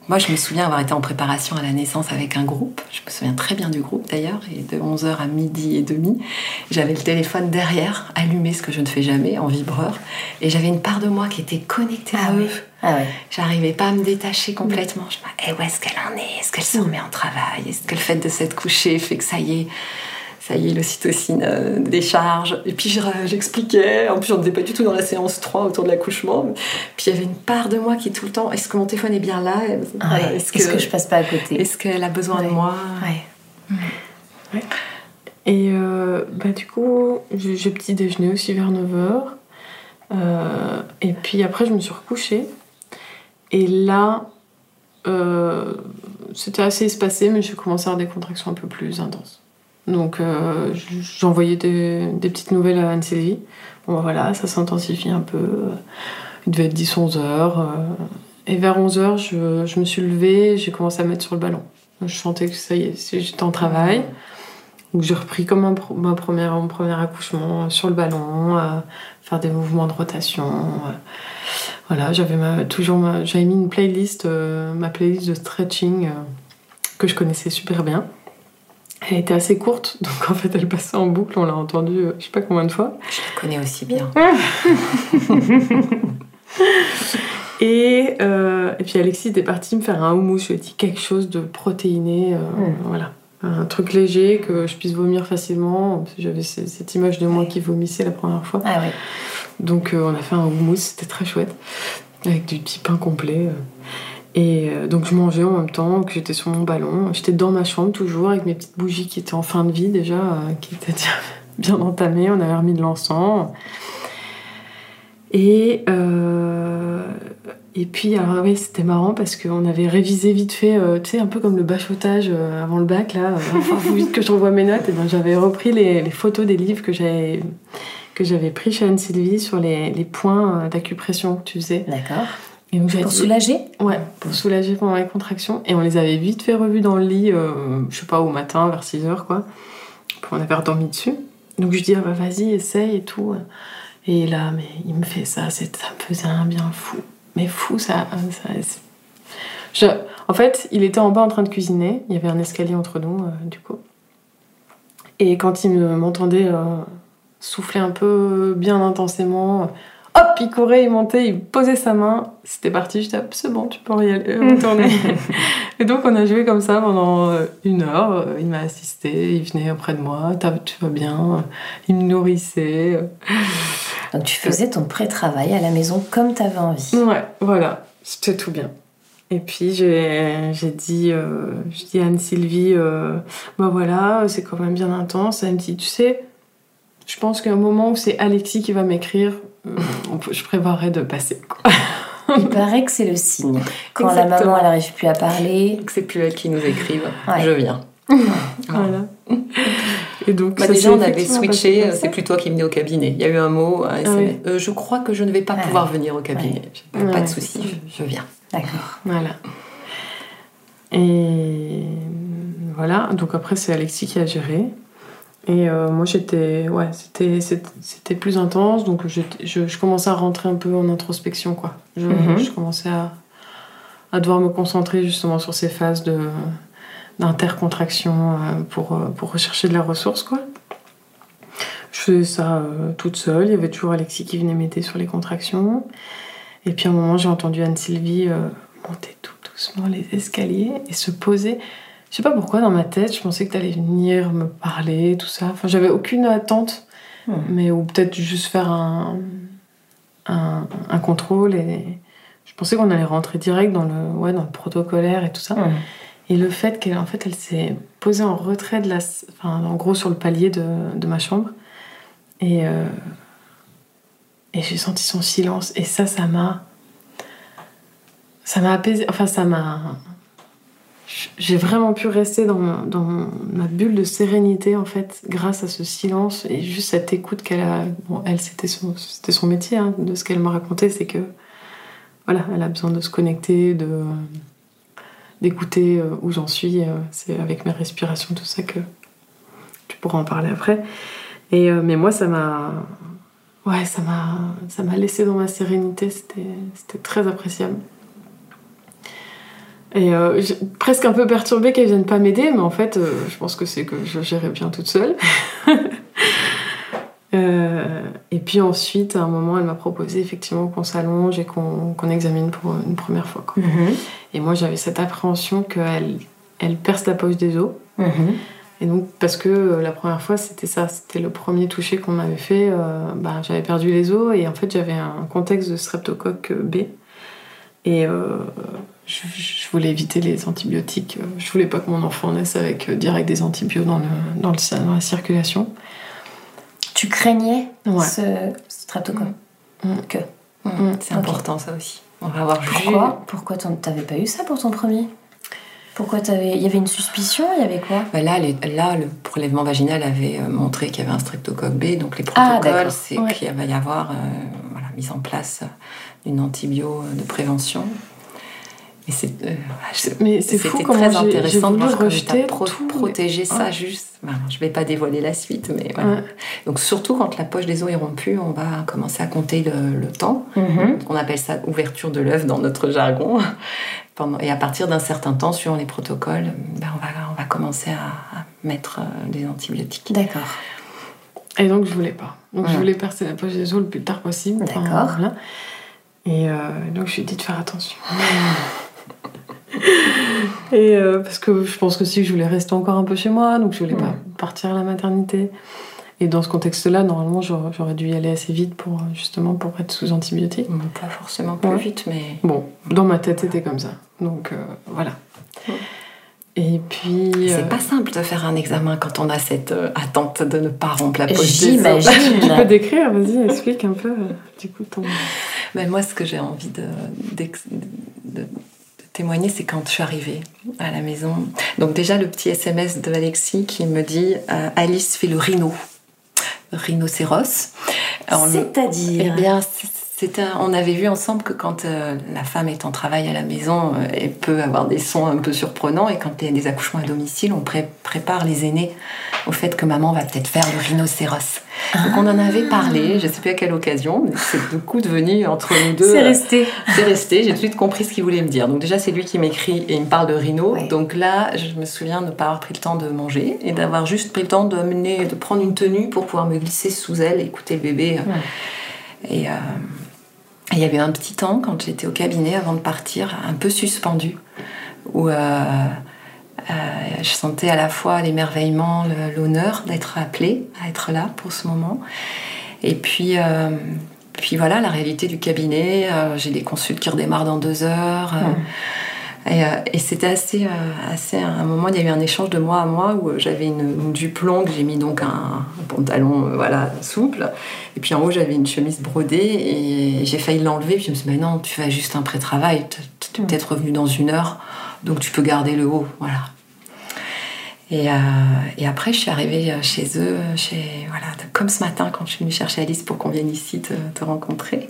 Moi, je me souviens avoir été en préparation à la naissance avec un groupe. Je me souviens très bien du groupe d'ailleurs. Et de 11h à midi et demi, j'avais le téléphone derrière, allumé, ce que je ne fais jamais, en vibreur. Et j'avais une part de moi qui était connectée à eux. Ah. J'arrivais pas à me détacher complètement. Je me disais, eh, où est-ce qu'elle en est? Est-ce qu'elle se remet en travail? Est-ce que le fait de s'être couchée fait que ça y est ça y est, l'ocytocine euh, décharge? Et puis je- j'expliquais, en plus on n'était pas du tout dans la séance 3 autour de l'accouchement. Puis il y avait une part de moi qui tout le temps, est-ce que mon téléphone est bien là? Ah ouais. Est-ce que... je passe pas à côté? est-ce qu'elle a besoin de moi? Ouais. Et euh, bah, du coup, j'ai j'ai petit déjeuner aussi vers 9h. et puis après, je me suis recouchée. Et là, euh, c'était assez espacé, mais j'ai commencé à avoir des contractions un peu plus intenses. Donc euh, j'envoyais des, petites nouvelles à Anne-Sylvie. Bon bah, voilà, ça s'intensifie un peu. Il devait être 10-11 heures. euh, et vers 11 heures, je, me suis levée j'ai commencé à mettre sur le ballon. Je sentais que ça y est, j'étais en travail. Donc j'ai repris comme mon premier accouchement sur le ballon, faire des mouvements de rotation. Voilà, j'avais ma- toujours ma- j'avais mis une playlist, euh, ma playlist de stretching euh, que je connaissais super bien. Elle était assez courte, donc en fait elle passait en boucle, on l'a entendue euh, je sais pas combien de fois. Je la connais aussi bien. Et, euh, et puis Alexis était parti me faire un houmous, je lui ai dit quelque chose de protéiné, euh, Mm. voilà. Un truc léger, que je puisse vomir facilement. parce que J'avais ce- cette image de moi qui vomissait la première fois. Ah oui. Donc euh, on a fait un houmous, c'était très chouette, avec du petit pain complet. euh. Et euh, donc je mangeais en même temps que j'étais sur mon ballon. J'étais dans ma chambre toujours avec mes petites bougies qui étaient en fin de vie déjà, qui étaient bien entamées. On avait remis de l'encens. Et, et puis, alors oui, c'était marrant parce qu'on avait révisé vite fait, tu sais, un peu comme le bachotage avant le bac, là. Enfin, faut vite que je mes notes. Et ben, j'avais repris les photos des livres que j'avais que j'avais pris chez Anne-Sylvie sur les, les points euh, d'acupression que tu faisais. D'accord. Et donc, j'avais Pour soulager Ouais, pour soulager pendant les contractions. Et on les avait vite fait revus dans le lit, euh, je sais pas, au matin, vers 6 heures, quoi. Puis on avait redormi dessus. Donc je dis, ah bah vas-y, essaye et tout. Et là, mais il me fait ça, c'est- ça me faisait un bien fou. Mais fou, ça. ça- je- En fait, il était en bas en train de cuisiner. Il y avait un escalier entre nous, euh, du coup. Et quand il me- m'entendait euh, souffler un peu bien intensément, hop, il courait, il montait, il posait sa main. C'était parti, j'étais, c'est bon, tu peux y aller, retourner. et donc, on a joué comme ça pendant euh, une heure. Euh, Il m'a assisté, il venait auprès de moi, tu vas bien, il me nourrissait. euh. Donc tu faisais ton pré-travail à la maison comme tu avais envie. Ouais, voilà, c'était tout bien. Et puis j'ai j'ai dit, euh, je dis à Anne-Sylvie, euh, bah voilà, c'est quand même bien intense. Elle me dit, tu sais, je pense qu'à un moment où c'est Alexis qui va m'écrire, euh, je prévoirais de passer. Quoi. Il paraît que c'est le signe. Quand la maman elle n'arrive plus à parler, Que c'est plus elle qui nous écrive. Ouais. Je viens. Voilà. Et donc, Bah, ça déjà, on avait switché, euh, c'est plus toi qui venais au cabinet. Il y a eu un mot, un. Euh, je crois que je ne vais pas Ouais. pouvoir venir au cabinet. Pas Ouais. de souci, je, je viens. d'accord. Voilà. Et voilà, donc après c'est Alexis qui a géré. Et euh, moi j'étais, ouais, c'était, c'était plus intense, donc je, je commençais à rentrer un peu en introspection, quoi. Je, Mhm. je commençais à, à devoir me concentrer justement sur ces phases de, d'intercontraction euh, pour, euh, pour rechercher de la ressource, quoi. Je faisais ça euh, toute seule, il y avait toujours Alexis qui venait m'aider sur les contractions. Et puis à un moment, j'ai entendu Anne-Sylvie euh, monter tout doucement les escaliers et se poser. Je sais pas pourquoi, dans ma tête, je pensais que tu allais venir me parler, tout ça. Enfin, j'avais aucune attente, Hmm. mais ou peut-être juste faire un, un, un contrôle et je pensais qu'on allait rentrer direct dans le, ouais, dans le protocolaire et tout ça. Mhm. Et le fait qu'elle en fait, elle s'est posée en retrait de la, enfin, en gros sur le palier de, de ma chambre et euh, et j'ai senti son silence et ça, ça m'a, ça m'a apaisé. Enfin, ça m'a, j'ai vraiment pu rester dans, ma bulle de sérénité en fait grâce à ce silence et juste cette écoute qu'elle a. Bon, elle c'était son, c'était son métier hein, de ce qu'elle m'a raconté, c'est que voilà, elle a besoin de se connecter, de d'écouter euh, où j'en suis. euh, c'est avec mes respirations, tout ça que tu pourras en parler après. Et euh, mais moi, ça m'a, ouais, ça m'a, ça m'a laissé dans ma sérénité. C'était, c'était très appréciable. Et euh, presque un peu perturbée qu'elle vienne pas m'aider, mais en fait, euh, je pense que c'est que je gérais bien toute seule. Euh, et puis ensuite, à un moment, elle m'a proposé effectivement qu'on s'allonge et qu'on examine pour une première fois. quoi. Mhm. Et moi, j'avais cette appréhension qu'elle elle perce la poche des os. Mhm. Et donc, parce que la première fois, c'était ça, c'était le premier toucher qu'on m'avait fait. euh, bah, j'avais perdu les os et en fait, j'avais un contexte de streptocoque B. Et euh, je, je voulais éviter les antibiotiques. Je voulais pas que mon enfant naisse avec euh, direct des antibiotiques dans, le, dans, le, dans la circulation. Tu craignais Ouais. ce streptocoque Mm. Que. Mhm. C'est important ça aussi. On va avoir Pourquoi Pourquoi t'avais pas eu ça pour ton premier? Pourquoi t'avais... Il y avait une suspicion Il y avait quoi? Bah là, les- là, le prélèvement vaginal avait euh, montré qu'il y avait un streptocoque B, donc les Ah, protocoles, d'accord. c'est Ouais. qu'il va y avoir euh, voilà, mise en place d'une antibio de prévention. Et c'est euh, Mais c'est c'était fou comment très intéressant de voir comment rejeter t'as pro- tout, mais- protégé ça Ouais. juste. Voilà, je vais pas dévoiler la suite, mais voilà. Ouais. Donc surtout quand la poche des os est rompue, on va commencer à compter le, le temps. Mhm. On appelle ça ouverture de l'œuf dans notre jargon. Et à partir d'un certain temps, suivant les protocoles, ben, on, va, on va commencer à, à mettre euh, des antibiotiques. D'accord. Et donc, je voulais pas. Donc, je voulais percer la poche des os le plus tard possible. Enfin, D'accord. voilà. Et euh, donc, je lui ai dit de faire attention. Et euh, parce que je pense que si je voulais rester encore un peu chez moi, donc je voulais pas partir à la maternité. Et dans ce contexte-là, normalement, j'aurais dû y aller assez vite pour euh, justement pour être sous antibiotiques. Pas forcément plus Ouais. vite, mais Bon, dans ma tête, c'était comme ça. Donc euh, voilà. Ouais. Et puis. euh, c'est pas simple de faire un examen quand on a cette euh, attente de ne pas rompre la poche. J'imagine. tu peux décrire, vas-y, explique un peu. euh, Du coup, ton. Ben, moi, ce que j'ai envie de, d'ex- de- de témoigner, c'est quand je suis arrivée à la maison. Donc déjà, le petit SMS de Alexis qui me dit euh, Alice fait le rhino. Rhinocéros. Le- Eh C'est-à-dire bien, un- on avait vu ensemble que quand euh, la femme est en travail à la maison, euh, elle peut avoir des sons un peu surprenants. Et quand il y a des accouchements à domicile, on pré- prépare les aînés au fait que maman va peut-être faire le rhinocéros. Donc on en avait parlé, je ne sais plus à quelle occasion, mais c'est du coup devenu entre nous deux. C'est euh, resté. c'est resté, j'ai tout de suite compris ce qu'il voulait me dire. Donc déjà, c'est lui qui m'écrit et il me parle de Rhino. Donc là, je me souviens de ne pas avoir pris le temps de manger et d'avoir juste pris le temps de, mener, de prendre une tenue pour pouvoir me glisser sous elle, écouter le bébé. Et il y avait un petit temps, quand j'étais au cabinet, avant de partir, un peu suspendu, où euh, euh, je sentais à la fois l'émerveillement, le- l'honneur d'être appelée, à être là pour ce moment. Et puis... euh, voilà, la réalité du cabinet, j'ai des consultes qui redémarrent dans deux heures. euh, Et, euh, et c'était assez, euh, assez. À un moment, il y a eu un échange de moi à moi où j'avais une, une jupe longue, j'ai mis donc un, un pantalon euh, voilà, souple. Et puis en haut, j'avais une chemise brodée et j'ai failli l'enlever. Puis je me suis dit, mais non, tu fais juste un pré-travail. Tu es peut-être revenu dans une heure, donc tu peux garder le haut. Voilà. Et, euh, et après, je suis arrivée euh, chez eux, chez, voilà, comme ce matin quand je suis venue chercher Alice pour qu'on vienne ici te, rencontrer.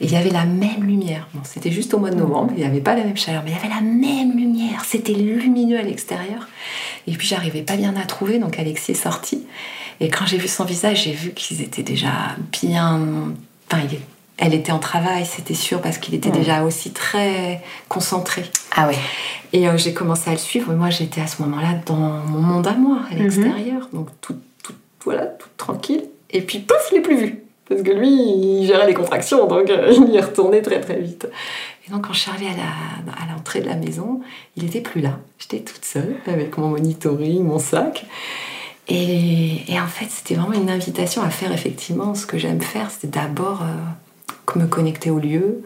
Et il y avait la même lumière. Bon, c'était juste au mois de novembre, il n'y avait pas la même chaleur, mais il y avait la même lumière. C'était lumineux à l'extérieur. Et puis, j'arrivais pas bien à trouver, donc Alexis est sorti. Et quand j'ai vu son visage, j'ai vu qu'ils étaient déjà bien. Enfin, elle était en travail, c'était sûr, parce qu'il était déjà aussi très concentré. Ah ouais. Et euh, j'ai commencé à le suivre. Et moi, j'étais à ce moment-là dans mon monde à moi, à l'extérieur. Donc, tout, tout, voilà, tout tranquille. Et puis, pouf, je l'ai plus vu. Parce que lui, il gérait les contractions, donc euh, il y est retourné très très vite. Et donc, quand je suis arrivée à la- à l'entrée de la maison, il n'était plus là. J'étais toute seule avec mon monitoring, mon sac. Et, et en fait, c'était vraiment une invitation à faire effectivement ce que j'aime faire. C'était d'abord euh, me connecter au lieu,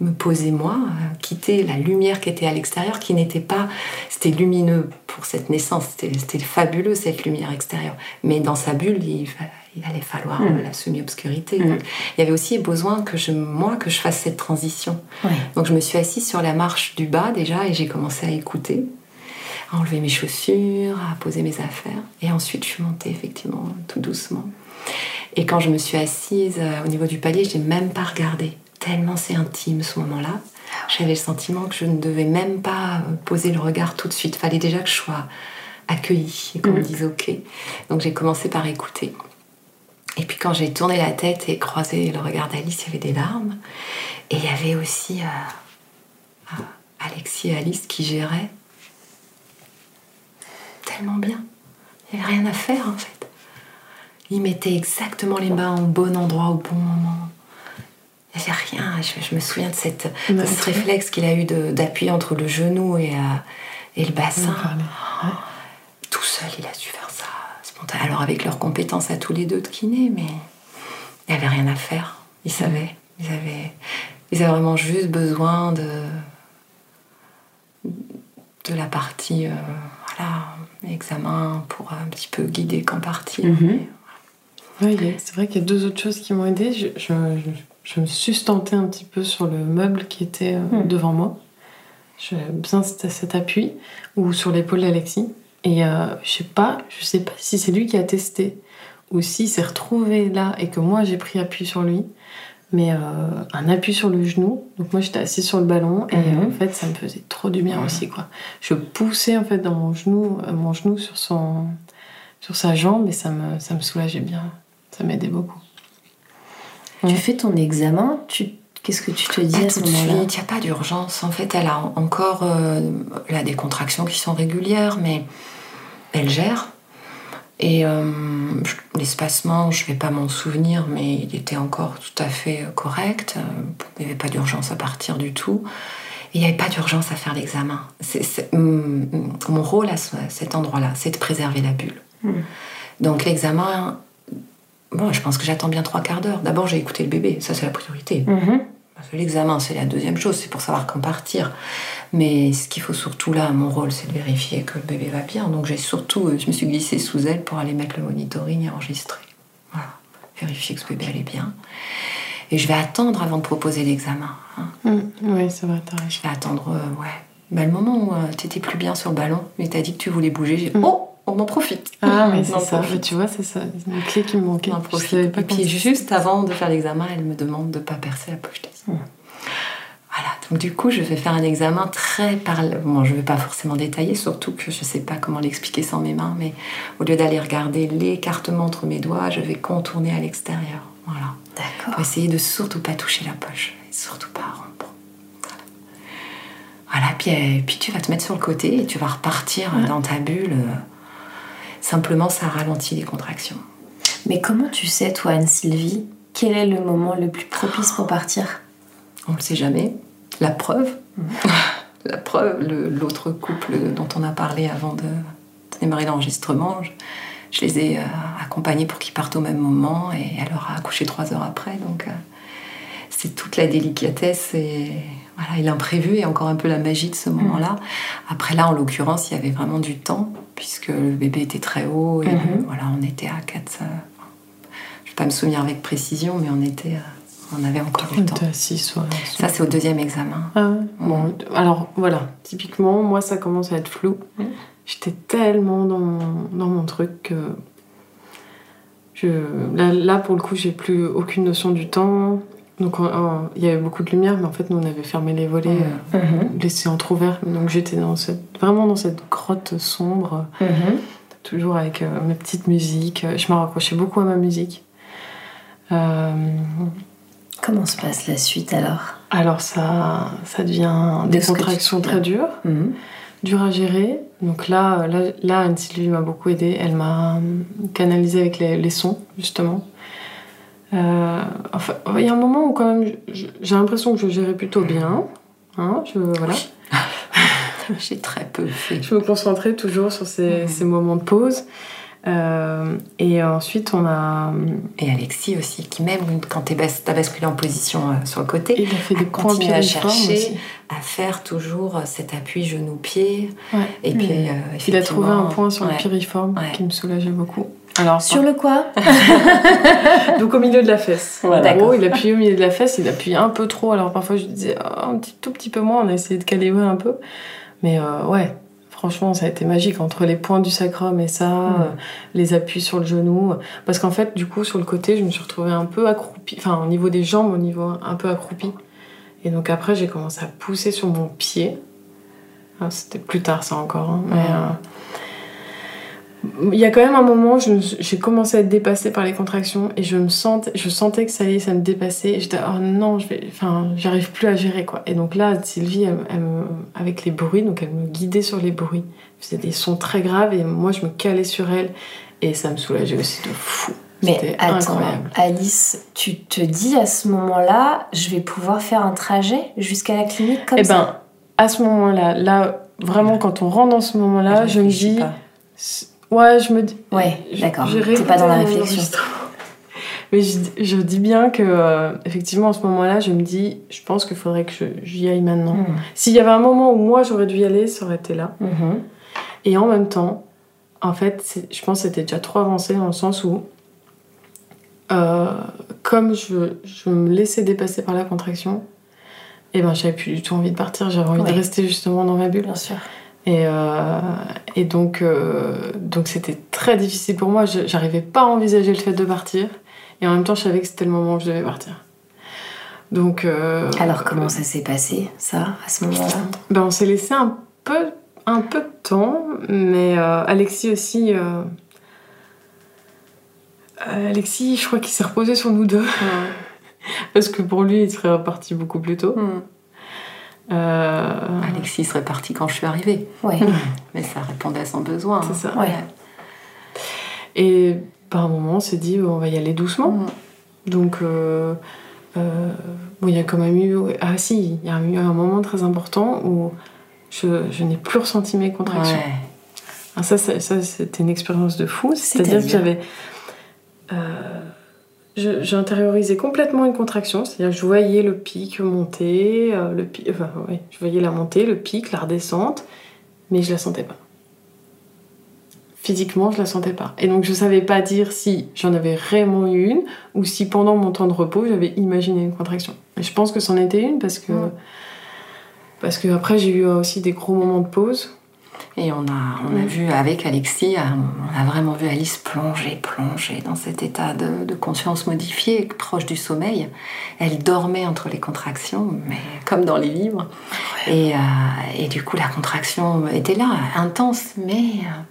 me poser moi, quitter la lumière qui était à l'extérieur, qui n'était pas. C'était lumineux pour cette naissance, c'était fabuleux cette lumière extérieure. Mais dans sa bulle, il, il allait falloir Mm. la semi-obscurité. Mm. Donc, Il y avait aussi besoin que je, moi, que je fasse cette transition. Donc je me suis assise sur la marche du bas déjà et j'ai commencé à écouter, à enlever mes chaussures, à poser mes affaires. Et ensuite, je suis montée effectivement tout doucement. Et quand je me suis assise euh, au niveau du palier, je n'ai même pas regardé. Tellement c'est intime ce moment-là. J'avais le sentiment que je ne devais même pas euh, poser le regard tout de suite. Fallait déjà que je sois accueillie et qu'on me Mhm. dise OK. Donc j'ai commencé par écouter. Et puis quand j'ai tourné la tête et croisé le regard d'Alice, il y avait des larmes. Et il y avait aussi euh, Alexis et Alice qui géraient tellement bien. Il n'y avait rien à faire en fait. Ils mettaient exactement les mains au bon endroit au bon moment. Il n'y avait rien. Je, je me souviens de, cette, de ce réflexe qu'il a eu d'appuyer entre le genou et, euh, et le bassin. Tout seul, il a su faire ça. Alors avec leurs compétences à tous les deux de kiné, mais il n'y avait rien à faire. Ils savaient. Ils avaient, ils avaient vraiment juste besoin de de la partie euh, voilà examen pour un petit peu guider qu'en partie. Mhm. A- c'est vrai qu'il y a deux autres choses qui m'ont aidé. Je, je, je- je me sustentais un petit peu sur le meuble qui était euh, Hmm. devant moi. J'avais besoin de cet, appui ou sur l'épaule d'Alexis. Et euh, je sais pas, je sais pas si c'est lui qui a testé ou s'il s'est retrouvé là et que moi j'ai pris appui sur lui. Mais euh, un appui sur le genou. Donc moi j'étais assise sur le ballon et euh, en fait ça me faisait trop du bien aussi quoi. Je poussais en fait dans mon genou, mon genou sur son, sur sa jambe et ça me, ça me soulageait bien. Ça m'aidait beaucoup. Tu fais ton examen, tu... qu'est-ce que tu te dis Pas à ce moment-là? Il n'y a pas d'urgence. En fait, elle a encore euh, elle a des contractions qui sont régulières, mais elle gère. Et euh, l'espacement, je ne vais pas m'en souvenir, mais il était encore tout à fait correct. Euh, Il n'y avait pas d'urgence à partir du tout. Et il n'y avait pas d'urgence à faire l'examen. Hum, hum, mon rôle à ce- à cet endroit-là, c'est de préserver la bulle. Mm. Donc l'examen, bon, je pense que j'attends bien trois quarts d'heure. D'abord, j'ai écouté le bébé, ça c'est la priorité. Mhm. L'examen, c'est la deuxième chose, c'est pour savoir quand partir. Mais ce qu'il faut surtout là, mon rôle, c'est de vérifier que le bébé va bien. Donc j'ai surtout, euh, je me suis glissée sous elle pour aller mettre le monitoring et enregistrer. Voilà, vérifier que ce bébé allait bien. Et je vais attendre avant de proposer l'examen. hein. oui, c'est vrai. Je vais attendre, euh, ouais. Bah, le moment où tu étais plus bien sur le ballon, mais t'as dit que tu voulais bouger, j'ai Mm. oh, on en profite. Ah, mais c'est ça. Mais tu vois, c'est ça. Une clé qui me manquait. On en profite. et puis juste avant de faire l'examen, elle me demande de ne pas percer la poche des. Voilà, donc du coup, je vais faire un examen très parle. Bon, je ne vais pas forcément détailler, surtout que je ne sais pas comment l'expliquer sans mes mains, mais au lieu d'aller regarder l'écartement entre mes doigts, je vais contourner à l'extérieur. Voilà. D'accord. Pour essayer de surtout pas toucher la poche, et surtout pas rompre. Voilà, puis, euh, puis tu vas te mettre sur le côté et tu vas repartir Ouais. dans ta bulle. euh, Simplement, ça ralentit les contractions. Mais comment tu sais, toi, Anne-Sylvie, quel est le moment le plus propice pour partir? On ne le sait jamais. La preuve, la preuve, l'autre couple dont on a parlé avant de, de démarrer l'enregistrement, je, je les ai euh, accompagnés pour qu'ils partent au même moment et elle leur a accouché trois heures après. Donc euh, c'est toute la délicatesse et, voilà, et l'imprévu et encore un peu la magie de ce moment-là. Après là, en l'occurrence, il y avait vraiment du temps puisque le bébé était très haut et Mhm. euh, voilà, on était à 4. je ne vais pas me souvenir avec précision, mais on était, euh, on avait encore du On temps. sur la- sur- Ça, c'est au deuxième examen. Ah ouais Bon, alors voilà, typiquement, moi ça commence à être flou. Mm. J'étais tellement dans mon, dans mon truc que. Je, là, là, pour le coup, j'ai plus aucune notion du temps. Donc, on- on- il y avait beaucoup de lumière, mais en fait, nous, on avait fermé les volets, Mm. euh, Mhm. laissé entrouvert. Donc, j'étais dans cette, vraiment dans cette grotte sombre, Mhm. toujours avec euh, ma petite musique. Je me raccrochais beaucoup à ma musique. Euh, Comment se passe la suite alors? Alors, ça, ça devient De des tu contractions très dures. Mhm. dur à gérer. Donc là, là, là Anne-Sylvie m'a beaucoup aidée. Elle m'a hum, canalisé avec les, les sons, justement. Euh, enfin, il y a un moment où quand même, j'ai l'impression que je gérais plutôt bien. Hein, je, voilà. J'ai très peu fait. Je me concentrais toujours sur ces, ces moments de pause. Euh, et ensuite, on a. Et Alexis aussi, qui même quand tu as basculé en position euh, sur le côté, Il a fait des points continue à chercher, à faire toujours cet appui genou-pied. Ouais. Et puis, euh, Il a trouvé un point sur ouais. le piriforme Ouais. qui me soulageait beaucoup. Alors, Sur le quoi donc au milieu de la fesse. Voilà. En gros, il appuie au milieu de la fesse, il appuie un peu trop. Alors parfois, je disais oh, un petit, tout petit peu moins, on a essayé de calibrer un peu. Mais euh, ouais, franchement, ça a été magique entre les points du sacrum et ça, Mm. euh, les appuis sur le genou. Parce qu'en fait, du coup, sur le côté, je me suis retrouvée un peu accroupie, enfin au niveau des jambes, au niveau un peu accroupie. Et donc après, j'ai commencé à pousser sur mon pied. Ah, C'était plus tard, ça encore. hein, mais, Mm. euh, il y a quand même un moment, j'ai commencé à être dépassée par les contractions et je me sentais, je sentais que ça est, ça me dépassait. Et j'étais, oh non, je vais, enfin, j'arrive plus à gérer quoi. Et donc là, Sylvie, elle, elle me- avec les bruits, donc elle me guidait sur les bruits. Faisait des sons très graves et moi, je me calais sur elle et ça me soulageait aussi de fou. Mais C'était attends, incroyable. Alice, tu te dis à ce moment-là, je vais pouvoir faire un trajet jusqu'à la clinique comme Eh ça? ben, à ce moment-là, là, vraiment, quand on rentre dans ce moment-là, je me dis, pas. Ouais, je me dis, Ouais, Je- d'accord. T'es pas dans la réflexion. Mais je, je dis bien que, euh, effectivement, à ce moment-là, je me dis, je pense qu'il faudrait que j'y aille maintenant. Mhm. S'il y avait un moment où moi j'aurais dû y aller, ça aurait été là. Mhm. Et en même temps, en fait, c'est- je pense que c'était déjà trop avancé dans le sens où, euh, comme je, je me laissais dépasser par la contraction, et ben j'avais plus du tout envie de partir, j'avais envie Ouais. de rester justement dans ma bulle. Bien sûr. Et, euh, et donc, euh, donc c'était très difficile pour moi. J'arrivais pas à envisager le fait de partir. Et en même temps, je savais que c'était le moment où je devais partir. Donc, euh, Alors comment ça s'est passé, ça, à ce moment-là? Ben, on s'est laissé un peu, un peu de temps, mais Alexis aussi. Alexis, je crois qu'il s'est reposé sur nous deux. Parce que pour lui, il serait reparti beaucoup plus tôt. Hmm. Euh, Alexis serait parti quand je suis arrivée. Ouais. Mais ça répondait à son besoin. C'est ça. Ouais. Et par un moment, on s'est dit, on va y aller doucement. Hmm. Donc, euh, euh, bon, il y a quand même eu. Ah, si, il y a eu un moment très important où je, je n'ai plus ressenti mes contractions. Ouais. Ah, ça, ça, ça, c'était une expérience de fou. C'est-à-dire que j'avais. euh, intériorisé complètement une contraction, c'est-à-dire que je voyais le pic monter, euh, le pic, enfin, ouais, je voyais la montée, le pic, la redescente, mais je la sentais pas. Physiquement, je la sentais pas. Et donc, je savais pas dire si j'en avais réellement eu une ou si pendant mon temps de repos, j'avais imaginé une contraction. Et je pense que c'en était une parce que. Ouais. Parce que après, j'ai eu aussi des gros moments de pause. Et on a, on a Mm. vu avec Alexis, euh, on a vraiment vu Alice plonger, plonger dans cet état de, de conscience modifié, proche du sommeil. Elle dormait entre les contractions, mais comme dans les livres. Et, euh, et du coup, la contraction était là, intense, mais euh,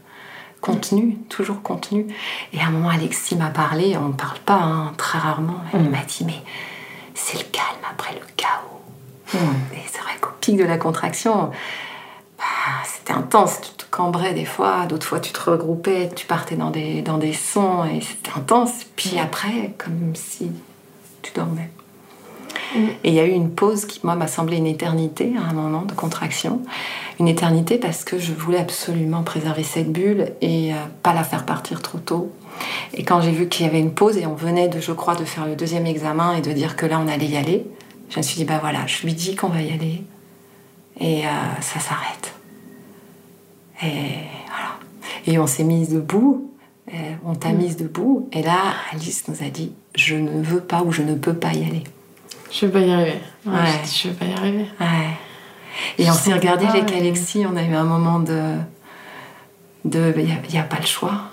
contenue, toujours contenue. Et à un moment, Alexis m'a parlé, on ne parle pas hein, très rarement, elle Mm. m'a dit, mais c'est le calme après le chaos. Et c'est vrai qu'au pic de la contraction, bah, c'était intense. Tu te cambrais des fois, d'autres fois tu te regroupais, tu partais dans des, dans des sons et c'était intense. Puis après, comme si tu dormais. Mm. Et il y a eu une pause qui, moi, m'a semblé une éternité à un moment de contraction. Une éternité parce que je voulais absolument préserver cette bulle et euh, pas la faire partir trop tôt. Et quand j'ai vu qu'il y avait une pause et on venait de, je crois, de faire le deuxième examen et de dire que là on allait y aller, je me suis dit, bah voilà, je lui dis qu'on va y aller et euh, ça s'arrête. Et voilà. Et on s'est mise debout, et on t'a Mm. mise debout, et là Alice nous a dit, je ne veux pas ou je ne peux pas y aller. Je vais pas y arriver. Ouais, Ouais. je vais pas y arriver. Ouais. Et Je on s'est regardé pas, avec mais- Alexis, on a eu un moment de. de. Il n'y a, pas le choix.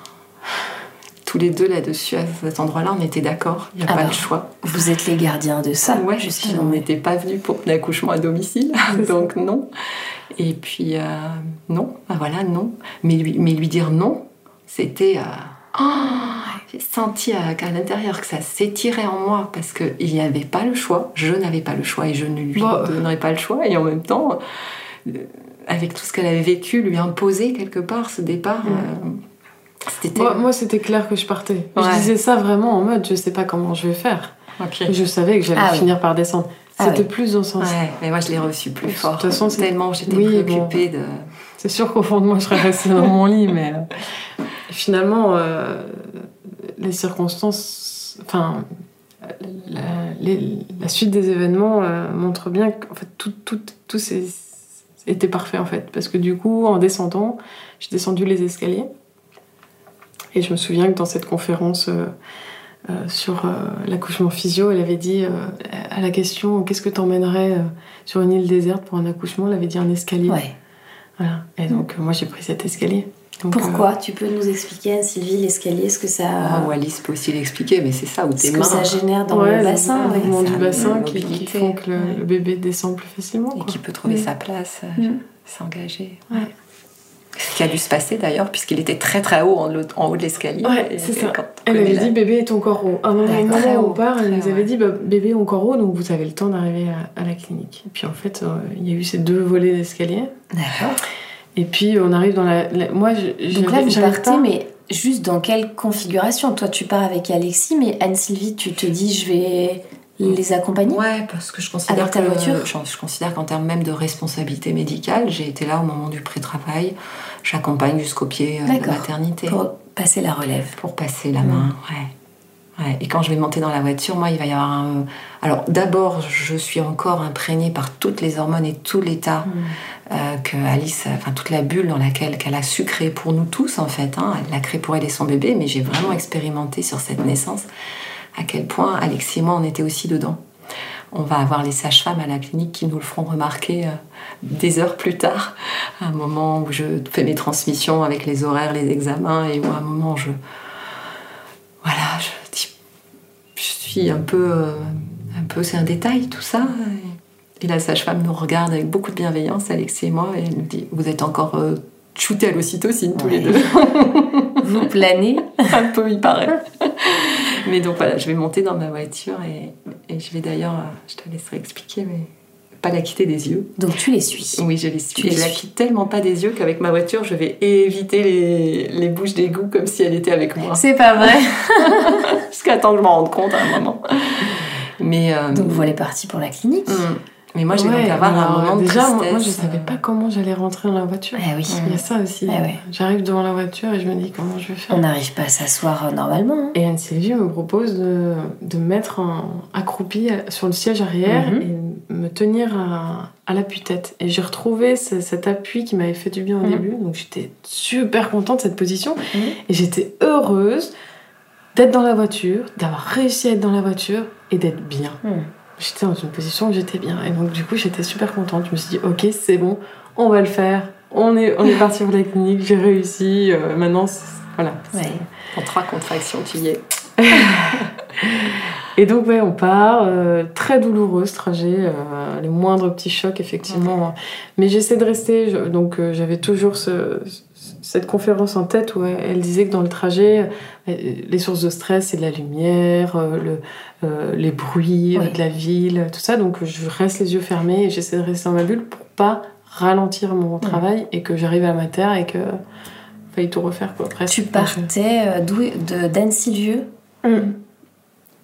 Tous les deux là-dessus, à cet endroit-là, on était d'accord, il n'y a Ah pas bah. le choix. Vous êtes les gardiens de ça, ouais, justement. on n'était pas venus pour l'accouchement à domicile, donc non. Et puis, euh, non, bah voilà, non. Mais lui, mais lui dire non, c'était. euh, oh, j'ai senti à, qu'à l'intérieur que ça s'étirait en moi parce qu'il n'y avait pas le choix, je n'avais pas le choix et je ne lui Bon. donnerais pas le choix. Et en même temps, euh, avec tout ce qu'elle avait vécu, lui imposer quelque part ce départ. Mm. Moi, moi, c'était clair que je partais. Je disais ça vraiment en mode je sais pas comment je vais faire. Je savais que j'allais Ah oui. finir par descendre. Ah C'était oui. plus dans ce sens. Ouais, mais moi je l'ai reçu plus De fort. toute façon, tellement j'étais Oui, préoccupée de. C'est sûr qu'au fond de moi, je serais restée dans mon lit, mais euh, finalement, euh, les circonstances, enfin, la, les- la suite des événements euh, montre bien que en fait, tout, tout, tout était parfait en fait. Parce que du coup, en descendant, j'ai descendu les escaliers. Et je me souviens que dans cette conférence euh, euh, sur euh, l'accouchement physio, elle avait dit euh, à la question Qu'est-ce que t'emmènerais euh, sur une île déserte pour un accouchement? Elle avait dit un escalier. Ouais. Voilà. Et donc, euh, moi, j'ai pris cet escalier. Donc, Pourquoi Tu peux nous expliquer, Sylvie, l'escalier, ce que ça, Ah, ou Alice peut aussi l'expliquer, mais c'est ça, où ce tes que mains. ça génère dans Ouais, le bassin le mouvement du bassin qui, qui font que le, Ouais. le bébé descend plus facilement. Et qui peut trouver Mm. sa place, euh, Mm. s'engager. Ce qui a dû se passer d'ailleurs, puisqu'il était très très haut en, haut- en haut de l'escalier. Ouais, c'est ça. quand Elle avait la- dit bébé est encore haut. À un moment, où on part, elle nous avait dit bah, bébé est encore haut, donc vous avez le temps d'arriver à, à la clinique. Et puis en fait, euh, il y a eu ces deux volets d'escalier. D'accord. Et puis on arrive dans la. la- moi, je, Donc là, vous partez, pas- mais juste dans quelle configuration? Toi, tu pars avec Alexis, mais Anne-Sylvie, tu te dis, je vais les accompagner? Ouais, parce que je considère Avec ta que- voiture? je, je considère qu'en termes même de responsabilité médicale, j'ai été là au moment du pré-travail. J'accompagne jusqu'au pied euh, de maternité. pour passer la relève. pour passer la main, ouais. Ouais. Et quand je vais monter dans la voiture, moi, il va y avoir un... Alors, d'abord, je suis encore imprégnée par toutes les hormones et tout l'état euh, que Alice, enfin, toute la bulle dans laquelle qu'elle a su créer pour nous tous, en fait. hein. Elle l'a créée pour elle et son bébé, mais j'ai vraiment expérimenté sur cette naissance à quel point Alexis et moi, on était aussi dedans. On va avoir les sages-femmes à la clinique qui nous le feront remarquer euh, des heures plus tard, à un moment où je fais mes transmissions avec les horaires, les examens, et où à un moment je. Voilà, je dis. Je suis un peu. euh, un peu. C'est un détail tout ça. Et, la sage-femme nous regarde avec beaucoup de bienveillance, Alexis et moi, et elle nous dit Vous êtes encore euh, shootés à l'ocytocine tous les deux. Vous planez un peu, il paraît. Mais donc voilà, je vais monter dans ma voiture et, et je vais d'ailleurs, euh, je te laisserai expliquer, mais pas la quitter des yeux. Donc tu les suis. Oui, je les suis. Tu Et les je la suis. quitte tellement pas des yeux qu'avec ma voiture, je vais éviter les, les bouches d'égout comme si elle était avec moi. C'est pas vrai. Jusqu'à temps que je m'en rende compte à un moment. Mais, euh, Donc vous allez partir pour la clinique. hum. Mais moi, j'ai Ouais, donc avoir alors, un moment de Déjà, moi, tristesse. moi, je savais pas comment j'allais rentrer dans la voiture. Eh oui. Il y a ça aussi. Eh ouais. J'arrive devant la voiture et je me dis comment je vais faire? On n'arrive pas à s'asseoir euh, normalement. hein. Et Anne-Sylvie me propose de, de me mettre en, accroupie sur le siège arrière Mhm. et me tenir à, à l'appui-tête. Et j'ai retrouvé ce- cet appui qui m'avait fait du bien au Mhm. début. Donc j'étais super contente de cette position. Mhm. Et j'étais heureuse d'être dans la voiture, d'avoir réussi à être dans la voiture et d'être bien. J'étais dans une position où j'étais bien. Et donc du coup j'étais super contente. Je me suis dit ok c'est bon, on va le faire. On est, on est parti pour la clinique, j'ai réussi. euh, maintenant, voilà. Ouais. En trois contractions, tu y es. Et donc, ouais, on part. euh, très douloureux ce trajet. euh, les moindres petits chocs, effectivement. Mais j'essaie de rester. je- donc, euh, j'avais toujours ce- cette conférence en tête où elle, disait que dans le trajet, euh, les sources de stress, c'est de la lumière, euh, le, euh, les bruits Oui. de la ville, tout ça. Donc, je reste les yeux fermés et j'essaie de rester dans ma bulle pour pas ralentir mon travail et que j'arrive à ma terre et que faille tout refaire quoi presque. Tu partais d'où de d'Anne-Sylvieux Hum.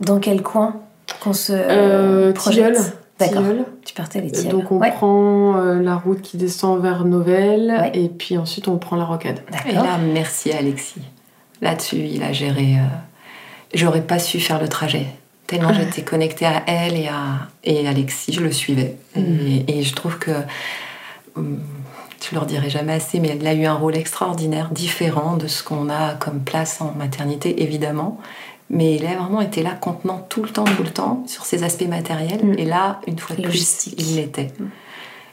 Dans quel coin qu'on se Euh, projette? Tilleul. Tu partais les Tilleuls. Donc on Ouais. prend euh, la route qui descend vers Novelle Ouais. et puis ensuite on prend la rocade. Et D'accord. là, merci Alexis. Là-dessus, il a géré. euh, J'aurais pas su faire le trajet. Tellement j'étais connectée à elle et à et Alexis, je le suivais. Et, et je trouve que. hum, Je leur dirai jamais assez, mais elle a eu un rôle extraordinaire, différent de ce qu'on a comme place en maternité, évidemment. Mais il a vraiment été là, contenant tout le temps, tout le temps, sur ses aspects matériels. Mm. Et là, une fois de plus, il l'était.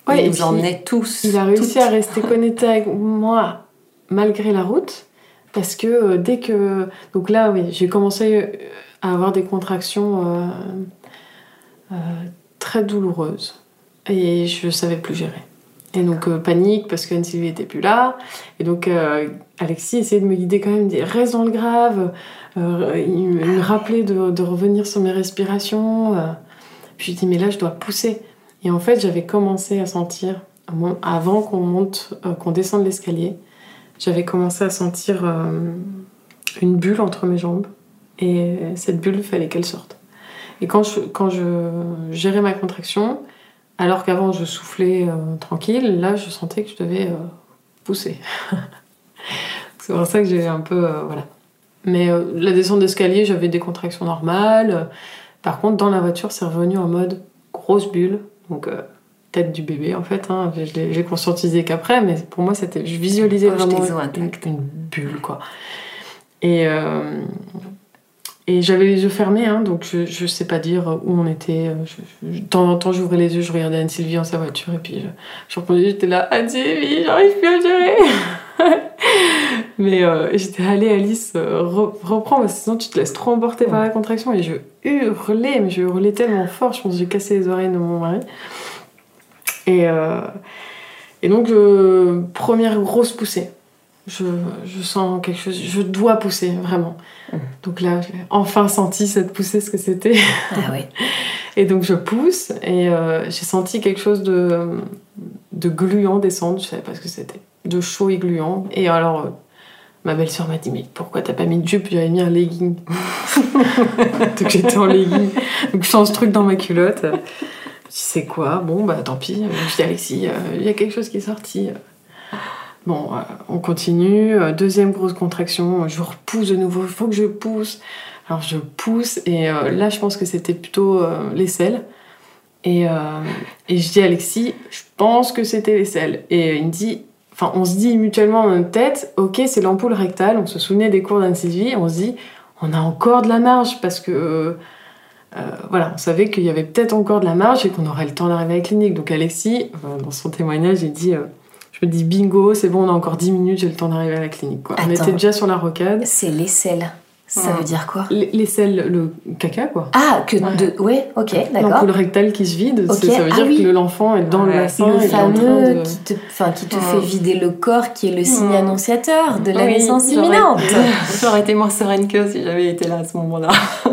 Ouais, et il nous emmenait tous. Il a réussi toutes. à rester connecté avec moi malgré la route parce que euh, dès que donc là oui j'ai commencé euh, à avoir des contractions euh, euh, très douloureuses et je savais plus gérer. Et donc euh, panique parce qu'Anne Sylvie était plus là et donc euh, Alexis essayait de me guider quand même, dit reste dans le grave, me il me rappelait de, revenir sur mes respirations. euh. Puis je dis mais là je dois pousser. Et en fait j'avais commencé à sentir avant qu'on monte, euh, qu'on descende l'escalier, j'avais commencé à sentir euh, une bulle entre mes jambes. Et cette bulle, il fallait qu'elle sorte. Et quand je, gérais ma contraction, alors qu'avant je soufflais euh, tranquille, là je sentais que je devais euh, pousser. C'est pour ça que j'ai un peu. euh, voilà. Mais euh, la descente d'escalier, j'avais des contractions normales. Par contre, dans la voiture, c'est revenu en mode grosse bulle. Donc, euh, tête du bébé, en fait. hein. Je l'ai- J'ai conscientisé qu'après, mais pour moi, c'était. Je visualisais vraiment os une, bulle, quoi. Et. euh, et j'avais les yeux fermés, hein, donc je, je sais pas dire où on était. Je- je- de temps en temps, j'ouvrais les yeux, je regardais Anne-Sylvie en sa voiture, et puis je, je reprenais, j'étais là, Anne-Sylvie, j'arrive plus à gérer Mais euh, j'étais allée, Alice, euh, re- reprends, parce que sinon tu te laisses trop emporter par la contraction. Et je hurlais, mais je hurlais tellement fort, je pense que j'ai cassé les oreilles de mon mari. Et, euh, et donc, euh, première grosse poussée. Je, je sens quelque chose, je dois pousser, vraiment. Donc là, j'ai enfin senti cette poussée, ce que c'était. Ah oui. Et donc je pousse et euh, j'ai senti quelque chose de, de gluant descendre, je savais pas ce que c'était, de chaud et gluant. Et alors euh, ma belle-sœur m'a dit mais pourquoi t'as pas mis de jupe J'avais mis un legging. donc j'étais en legging, donc je sens ce truc dans ma culotte. C'est quoi? Bon bah tant pis. Je dis Alexis, euh, il y a quelque chose qui est sorti. Bon, euh, on continue. Euh, Deuxième grosse contraction, je repousse de nouveau, il faut que je pousse. Alors je pousse et euh, là je pense que c'était plutôt euh, l'aisselle. Et, euh, et je dis Alexis, je pense que c'était l'aisselle. Et il me dit, enfin on se dit mutuellement dans notre tête, ok c'est l'ampoule rectale, on se souvenait des cours d'Anne-Sylvie, on se dit, on a encore de la marge parce que... euh, euh, voilà, on savait qu'il y avait peut-être encore de la marge et qu'on aurait le temps d'arriver à la clinique. Donc Alexis, euh, dans son témoignage, il dit, je me dis bingo, c'est bon, on a encore 10 minutes, j'ai le temps d'arriver à la clinique. Quoi. On était déjà sur la rocade. C'est l'aisselle. Ça Ouais. veut dire quoi? Selles, le caca quoi. Ah, que Ouais. de. Ouais, ok, d'accord. L'ampoule rectale qui se vide, ça veut ah dire oui. que l'enfant est dans le Ouais. bassin. Le en train fameux de- qui te, enfin, qui te Ouais. fait vider le corps, qui est le signe Ouais. annonciateur de la Oui, naissance imminente. J'aurais été moins sereine que si j'avais été là à ce moment-là.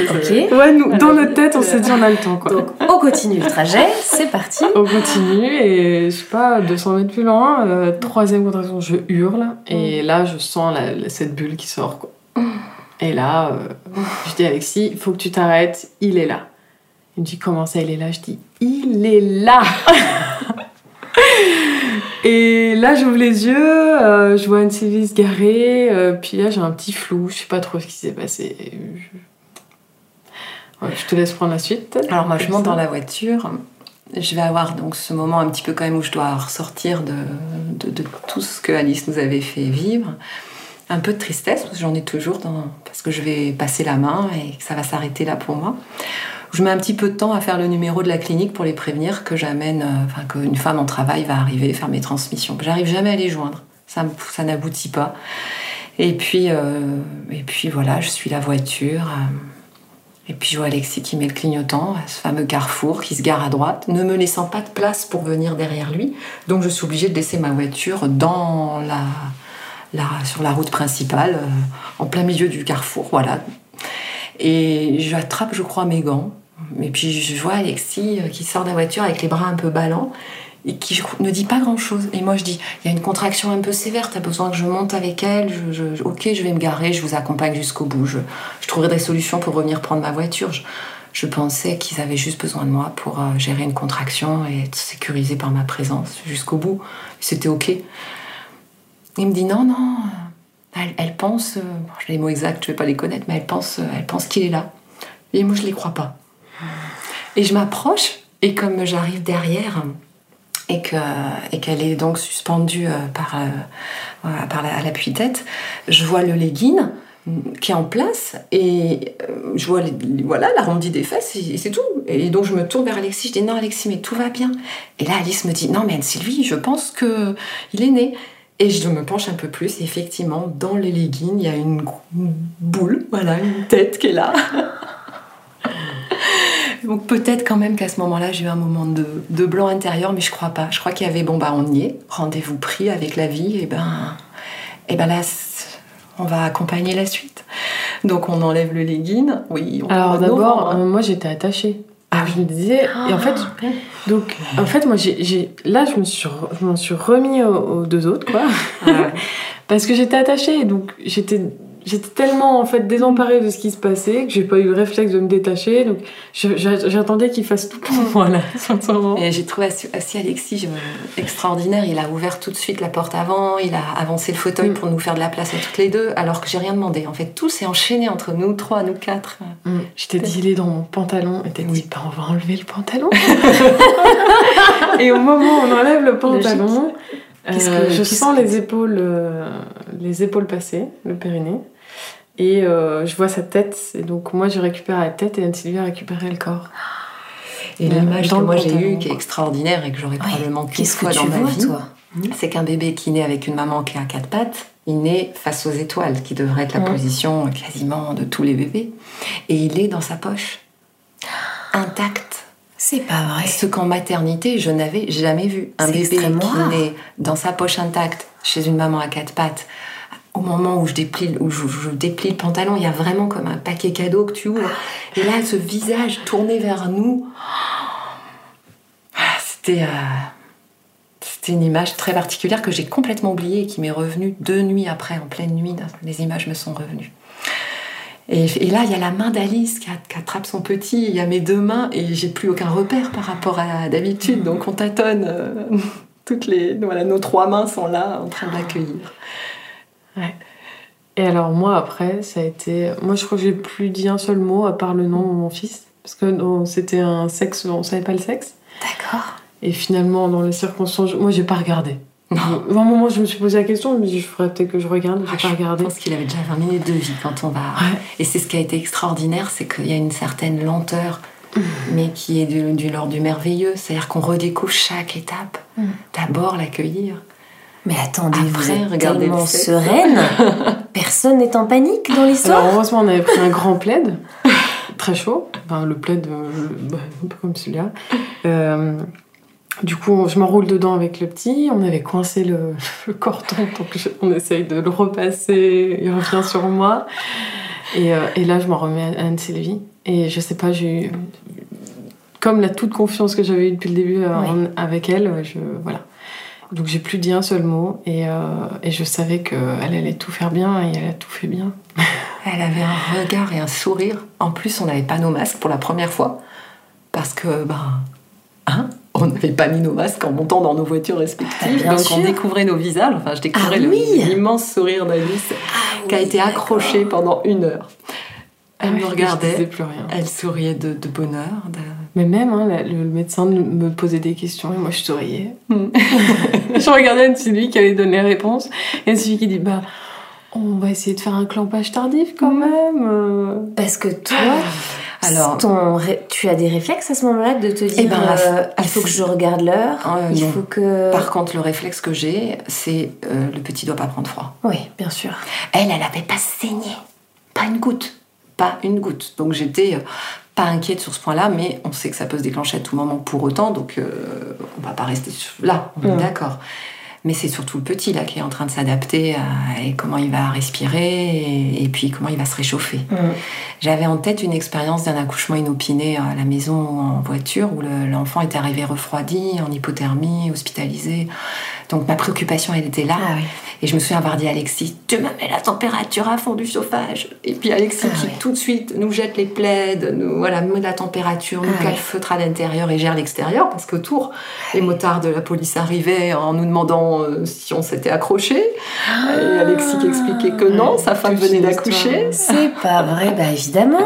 Ok. Ouais, nous, dans notre tête, on s'est dit on a le temps quoi. Donc, on continue le trajet, c'est parti. On continue et je sais pas, 200 mètres plus loin, euh, troisième contraction, je hurle et là je sens la- la- cette bulle qui sort quoi. Et là, euh, je dis Alexis, il faut que tu t'arrêtes, il est là. Il me dit comment ça il est là? Je dis il est là Et là j'ouvre les yeux, euh, je vois une Sylvie se garer, euh, puis là j'ai un petit flou, je sais pas trop ce qui s'est passé. Je... Ouais, je te laisse prendre la suite. Alors moi je monte dans la voiture, je vais avoir donc ce moment un petit peu quand même où je dois ressortir de, de, de tout ce que Alice nous avait fait vivre. Un peu de tristesse, parce que j'en ai toujours, parce que je vais passer la main et que ça va s'arrêter là pour moi. Je mets un petit peu de temps à faire le numéro de la clinique pour les prévenir que j'amène, euh, enfin qu'une femme en travail va arriver faire mes transmissions. J'arrive jamais à les joindre, ça, n'aboutit pas. Et puis, euh, et puis voilà, je suis la voiture. euh, et puis je vois Alexis qui met le clignotant ce fameux carrefour qui se gare à droite, ne me laissant pas de place pour venir derrière lui. Donc je suis obligée de laisser ma voiture dans la, la- sur la route principale, euh, en plein milieu du carrefour, voilà. Et j'attrape, je crois, mes gants. Et puis je vois Alexis euh, qui sort de la voiture avec les bras un peu ballants et qui ne dit pas grand-chose. Et moi je dis, il y a une contraction un peu sévère, t'as besoin que je monte avec elle, je, ok, je vais me garer, je vous accompagne jusqu'au bout, je, trouverai des solutions pour revenir prendre ma voiture. Je, je pensais qu'ils avaient juste besoin de moi pour euh, gérer une contraction et être sécurisés par ma présence jusqu'au bout. C'était ok. Il me dit non, non, elle, pense, euh, les mots exacts, je vais pas les connaître, mais elle pense, euh, elle pense qu'il est là. Et moi je les crois pas. Et je m'approche et comme j'arrive derrière et que et qu'elle est donc suspendue euh, par par à l'appui-tête, je vois le legging qui est en place et je vois voilà l'arrondi des fesses et, et c'est tout. Et donc je me tourne vers Alexis, je dis non Alexis mais tout va bien. Et là Alice me dit non mais Anne-Sylvie je pense que il est né. Et je me penche un peu plus et effectivement dans les leggings il y a une, boule, voilà une tête qui est là. Donc peut-être quand même qu'à ce moment-là, j'ai eu un moment de, de blanc intérieur, mais je crois pas. Je crois qu'il y avait, bon bah on y est, rendez-vous pris avec la vie, et ben, et ben là, on va accompagner la suite. Donc on enlève le legging, oui. On Alors d'abord, euh, moi j'étais attachée. Ah je me disais, et en fait, donc, en fait, moi, j'ai, j'ai- là, je me suis, je m'en suis remis aux, aux deux autres, quoi, Ah ouais. parce que j'étais attachée, donc j'étais j'étais tellement en fait désemparée de ce qui se passait que j'ai pas eu le réflexe de me détacher. Donc j'attendais qu'il fasse tout pour moi là, sincèrement. Et j'ai trouvé aussi, Alexis extraordinaire. Il a ouvert tout de suite la porte avant, il a avancé le fauteuil Mm. pour nous faire de la place à toutes les deux, alors que j'ai rien demandé. En fait, tout s'est enchaîné entre nous trois, nous quatre. Mm. Je t'ai dit, il est dans mon pantalon. Et t'as dit, bah, on va enlever le pantalon. et au moment où on enlève le pantalon, euh, que- je sens que- les épaules, euh, les épaules passer, le périnée. Et euh, je vois sa tête. Et donc, moi, je récupère la tête et Anne-Sylvie a récupéré le corps. Et Dans l'image que moi j'ai eue, qui est extraordinaire et que j'aurais probablement qu'une que fois dans ma vois, vie, toi? C'est qu'un bébé qui naît avec une maman qui a quatre pattes, il naît face aux étoiles, qui devrait être la Ouais. position quasiment de tous les bébés. Et il est dans sa poche, intact. C'est pas vrai. Ce qu'en maternité, je n'avais jamais vu. Un bébé qui rare. naît dans sa poche intacte, chez une maman à quatre pattes. Au moment où je déplie, le pantalon, il y a vraiment comme un paquet cadeau que tu ouvres. Et là, ce visage tourné vers nous, ah, c'était, euh, c'était une image très particulière que j'ai complètement oubliée et qui m'est revenue deux nuits après, en pleine nuit. Les images me sont revenues. Et, là, il y a la main d'Alice qui attrape son petit, il y a mes deux mains et j'ai plus aucun repère par rapport à d'habitude. Donc on tâtonne. euh, toutes les, voilà, nos trois mains sont là en train de l'accueillir. Et alors, moi, après, ça a été. Moi, je crois que j'ai plus dit un seul mot à part le nom de mon fils. Parce que c'était un sexe, on savait pas le sexe. D'accord. Et finalement, dans les circonstances, moi, j'ai pas regardé. Non. À un moment, je me suis posé la question, je me dis, je ferais peut-être que je regarde, j'ai Ah, pas je regardé. pense qu'il avait déjà 20 minutes de vie quand on va. Ouais. Et c'est ce qui a été extraordinaire, c'est qu'il y a une certaine lenteur, Mmh. mais qui est du, du l'ordre du merveilleux. C'est-à-dire qu'on redécouvre chaque étape. Mmh. D'abord l'accueillir. Mais attendez, Après, vous êtes regardez tellement sereine. Personne n'est en panique dans Alors, l'histoire. heureusement, on avait pris un grand plaid, très chaud. Enfin, le plaid, euh, le- bah, un peu comme celui-là. Euh, du coup, je m'enroule dedans avec le petit. On avait coincé le, le cordon, donc je- on essaye de le repasser. Il revient sur moi. Et, euh, et là, je m'en remets à Anne-Sylvie. Et je sais pas, j'ai eu. Comme la toute confiance que j'avais eue depuis le début en- avec elle, je, voilà. Donc j'ai plus dit un seul mot et, euh, et je savais qu'elle allait tout faire bien et elle a tout fait bien. Elle avait un regard et un sourire. En plus, on n'avait pas nos masques pour la première fois. Parce que, ben, hein, on n'avait pas mis nos masques en montant dans nos voitures respectives. Ah, donc on découvrait nos visages. Enfin, je découvrais Ah oui. l'immense sourire d'Alice qui a oui, été accroché pendant une heure. Elle Ah me regardait, disais plus rien. elle souriait de, de bonheur. de- Mais même, hein, la- le, le médecin me posait des questions et moi je souriais. Mm. je regardais Anne-Sylvie qui allait donner les réponses. Et Anne-Sylvie qui dit Bah, on va essayer de faire un clampage tardif quand même. euh. Parce que toi, Alors- ton ré- tu as des réflexes à ce moment-là de te dire Eh ben, euh, il faut que je regarde l'heure, Euh, il non. faut que. Par contre, le réflexe que j'ai, c'est euh, le petit doit pas prendre froid. Oui, bien sûr. Elle, elle n'avait pas saigné. Pas une goutte. Pas une goutte. Donc j'étais euh, pas inquiète sur ce point-là, mais on sait que ça peut se déclencher à tout moment pour autant, donc euh, on va pas rester là, on est Ouais. d'accord. Mais c'est surtout le petit là qui est en train de s'adapter à et comment il va respirer et, et puis comment il va se réchauffer. Mm. J'avais en tête une expérience d'un accouchement inopiné à la maison ou en voiture où le- l'enfant était arrivé refroidi, en hypothermie, hospitalisé. Donc ma préoccupation, elle était là. Ah oui. Et je me souviens avoir dit à Alexis, tu me mets la température à fond du chauffage. Et puis Alexis Ah qui tout de suite nous jette les plaids, nous voilà, met la température, nous Ah calfeutre à l'intérieur et gère l'extérieur parce qu'autour, les motards de la police arrivaient en nous demandant euh, si on s'était accroché. Et Alexis qui expliquait que non, Ouais, sa femme venait d'accoucher. C'est pas vrai, bah évidemment.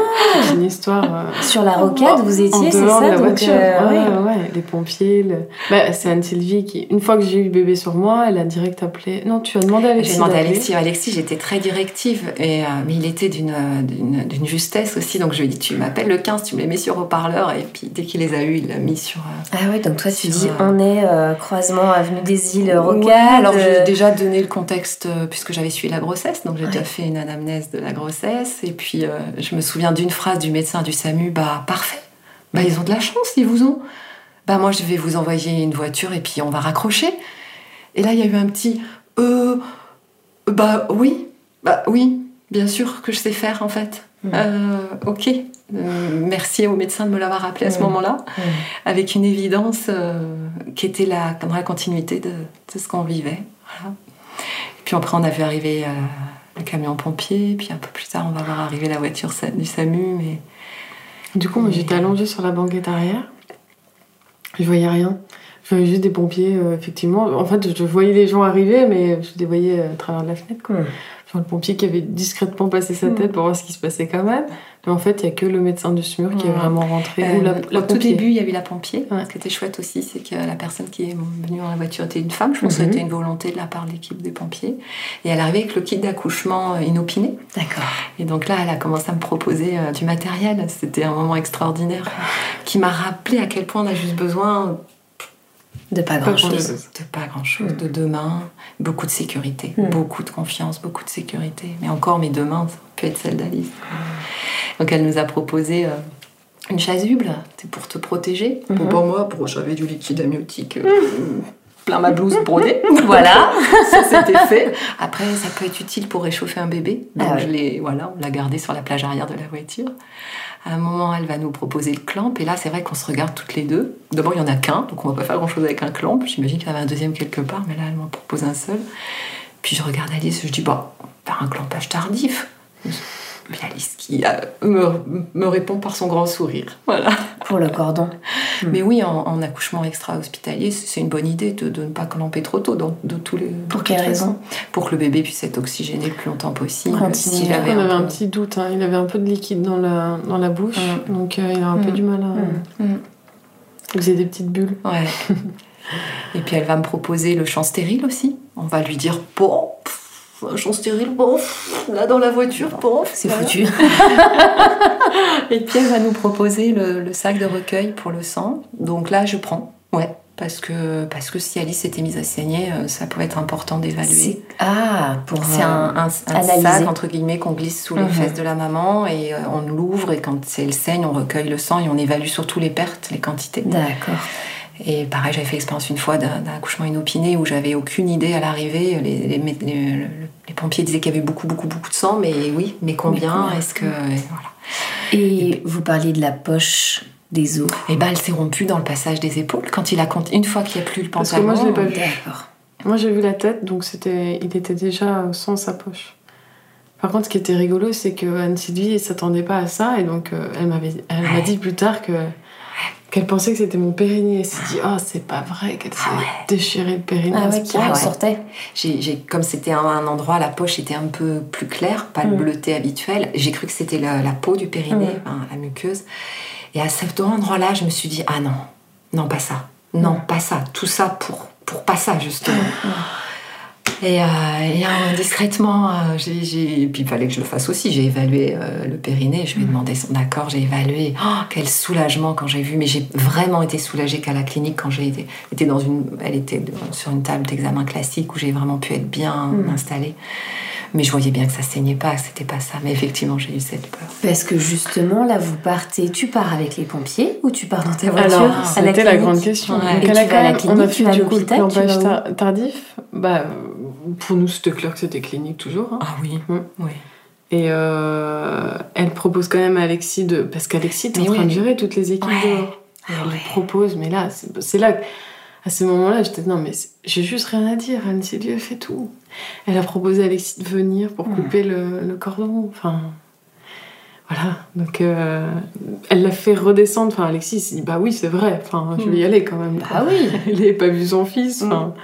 C'est une histoire. euh, Sur la rocade, vous étiez, c'est dehors ça de la donc, voiture. euh, ouais, oui. ouais, les pompiers. le- Bah, c'est Anne-Sylvie qui, une fois que j'ai eu le bébé sur moi, elle a direct appelé. Non, tu as demandé à Alexis. J'ai demandé à. Alexis, Alexis, j'étais très directive, et, euh, mais il était d'une, justesse aussi, donc je lui ai dit, tu m'appelles le 15, tu me les mets sur haut-parleur, et puis dès qu'il les a eus, il l'a mis sur... euh, Ah ouais, donc toi tu Sur, dis euh, on est euh, croisement avenue des îles Rocade. Ouais, alors j'ai euh, déjà donné le contexte euh, puisque j'avais suivi la grossesse, donc j'ai Ouais. déjà fait une anamnèse de la grossesse. Et puis euh, je me souviens d'une phrase du médecin du SAMU, bah parfait, bah ils ont de la chance, ils vous ont. Bah moi je vais vous envoyer une voiture et puis on va raccrocher. Et là il y a eu un petit euh, bah oui, bah oui, bien sûr que je sais faire en fait. Mm. Euh, ok, Euh, merci au médecin de me l'avoir rappelé à ce moment-là avec une évidence euh, qui était là, dans la continuité de, de ce qu'on vivait. Voilà. Et puis après, on a vu arriver euh, un camion pompier, puis un peu plus tard, on va voir arriver la voiture du SAMU. Mais Du coup, j'étais allongée sur la banquette arrière. Je voyais rien. Je voyais juste des pompiers, effectivement. En fait, je voyais les gens arriver, mais je les voyais à travers la fenêtre. Quoi. Le pompier qui avait discrètement passé sa tête pour voir ce qui se passait quand même. Mais en fait, il n'y a que le médecin du SMUR qui est vraiment rentré. Euh, ou la, la au tout début, il y avait la pompier. Ouais. Ce qui était chouette aussi, c'est que la personne qui est venue dans la voiture était une femme. Je pense que Mhm. c'était une volonté de la part de l'équipe des pompiers. Et elle arrivait avec le kit d'accouchement euh, inopiné. D'accord. Et donc là, elle a commencé à me proposer euh, du matériel. C'était un moment extraordinaire qui m'a rappelé à quel point on a juste besoin De pas Pas grand chose. grand-chose. de pas grand-chose, de deux mains, beaucoup de sécurité, Mm. beaucoup de confiance, beaucoup de sécurité. Mais encore, mains, ça peut être celle d'Alice. Donc elle nous a proposé euh, une chasuble, c'est pour te protéger. Bon, Mhm. pour moi, pour, j'avais du liquide amniotique. euh, plein ma blouse brodée. Voilà. ça c'était fait. Après, ça peut être utile pour réchauffer un bébé. Donc Ah ouais. je l'ai, voilà, on l'a gardé sur la plage arrière de la voiture. À un moment, elle va nous proposer le clamp. Et là, c'est vrai qu'on se regarde toutes les deux. D'abord, il y en a qu'un, donc on va pas faire grand-chose avec un clamp. J'imagine qu'il y en avait un deuxième quelque part, mais là, elle m'en propose un seul. Puis je regarde Alice, je dis, bon, faire un clampage tardif. Puis Alice qui euh, me, me répond par son grand sourire. Voilà. Pour le cordon. Mais oui, en, en accouchement extra-hospitalier, c'est une bonne idée de, de ne pas clamper trop tôt. dans- de tous les, Pour quelle raison Pour que le bébé puisse être oxygéné le plus longtemps possible. S'il avait On avait un petit doute, hein. il avait un peu de liquide dans la, dans la bouche, donc euh, il a un peu Mm. du mal à. Mm. Il faisait des petites bulles. Ouais. Et puis elle va me proposer le chant stérile aussi. On va lui dire bon, pff, chant stérile, bon, là dans la voiture, bon, C'est voilà. foutu. Et puis elle va nous proposer le, le sac de recueil pour le sang. Donc là, je prends. Ouais. Parce que, parce que si Alice était mise à saigner, euh, ça pouvait être important d'évaluer. Ah, pour C'est un, un- un analyser. sac entre guillemets qu'on glisse sous les Mhm. fesses de la maman et euh, on l'ouvre et quand elle saigne, on recueille le sang et on évalue surtout les pertes, les quantités. D'accord. Et pareil, j'avais fait l'expérience une fois d'un accouchement inopiné où j'avais aucune idée à l'arrivée. Les, les, les- les- les pompiers disaient qu'il y avait beaucoup, beaucoup, beaucoup de sang, mais oui, mais combien combien Est-ce que. et voilà. Et vous parliez de la poche des os. Et ben, elle s'est rompue dans le passage des épaules quand il a compté. Une fois qu'il n'y a plus le Parce que pantalon. moi, je l'ai pas vu. D'accord. Moi, j'ai vu la tête, donc c'était, il était déjà sans sa poche. Par contre, ce qui était rigolo, c'est que Anne Sylvie ne s'attendait pas à ça, et donc euh, elle m'avait, elle m'a Ouais. dit plus tard que qu'elle pensait que c'était mon périnée. Elle s'est dit, oh, c'est pas vrai qu'elle s'est Ah ouais. déchiré le périnée. Ah ouais, qui ouais. ressortait. Comme c'était un, un endroit, la poche était un peu plus claire, pas le Mm. bleuté habituel. J'ai cru que c'était la, la peau du périnée, Mm. enfin, la muqueuse. Et à cet endroit-là, je me suis dit ah non, non pas ça, non Mm. pas ça, tout ça pour pour pas ça justement. Et, euh, et, euh, discrètement, euh, et puis il fallait que je le fasse aussi. J'ai évalué euh, le périnée, je lui ai demandé son accord, j'ai évalué. Oh, quel soulagement quand j'ai vu, mais j'ai vraiment été soulagée qu'à la clinique quand j'ai été, été dans une, elle était sur une table d'examen classique où j'ai vraiment pu être bien Mm. installée. Mais je voyais bien que ça saignait pas, que c'était pas ça. Mais effectivement, j'ai eu cette peur. Parce que justement, là, vous partez, tu pars avec les pompiers ou tu pars dans ta voiture Alors, à la c'était la, clinique grande question. Ouais. Donc, Et elle tu a vas quand à la même- on a clinique, tu fait vas à du coup le l'hôpital, tardif. Bah, euh, pour nous, c'était clair que c'était clinique toujours. hein. Ah oui, Mm. oui. Et euh, elle propose quand même à Alexis de. Parce qu'Alexis est en train oui. de gérer toutes les équipes Ouais. dehors. Et elle lui propose, mais là, c'est là. À ce moment-là, j'étais non, mais j'ai juste rien à dire. Anne Sylvie elle fait tout. Elle a proposé à Alexis de venir pour Mm. couper le, le cordon. Enfin. Voilà. Donc, euh, elle l'a fait redescendre. Enfin, Alexis s'est dit bah oui, c'est vrai. Enfin, je vais y aller quand même. Bah oui. Il n'avait pas vu son fils. Enfin,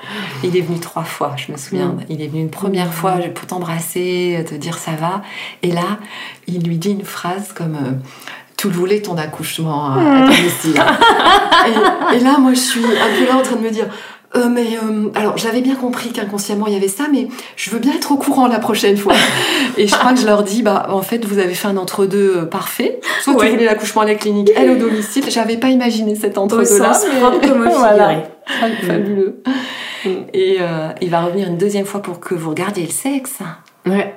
Il est venu trois fois, je me souviens. Mm. Il est venu une première Mm. fois pour t'embrasser, te dire ça va. Et là, il lui dit une phrase comme euh, Tu le voulais ton accouchement à, à domicile. et, et là, moi, je suis un peu là en train de me dire. Euh, mais euh, alors j'avais bien compris qu'inconsciemment il y avait ça, mais je veux bien être au courant la prochaine fois. Et je crois que je leur dis bah en fait vous avez fait un entre deux euh, parfait. Soit Ouais. tu voulais l'accouchement à la clinique, elle au domicile. J'avais pas imaginé cet entre deux là. propre comme Voilà. figuré. Fabuleux. Et euh, il va revenir une deuxième fois pour que vous regardiez le sexe ouais.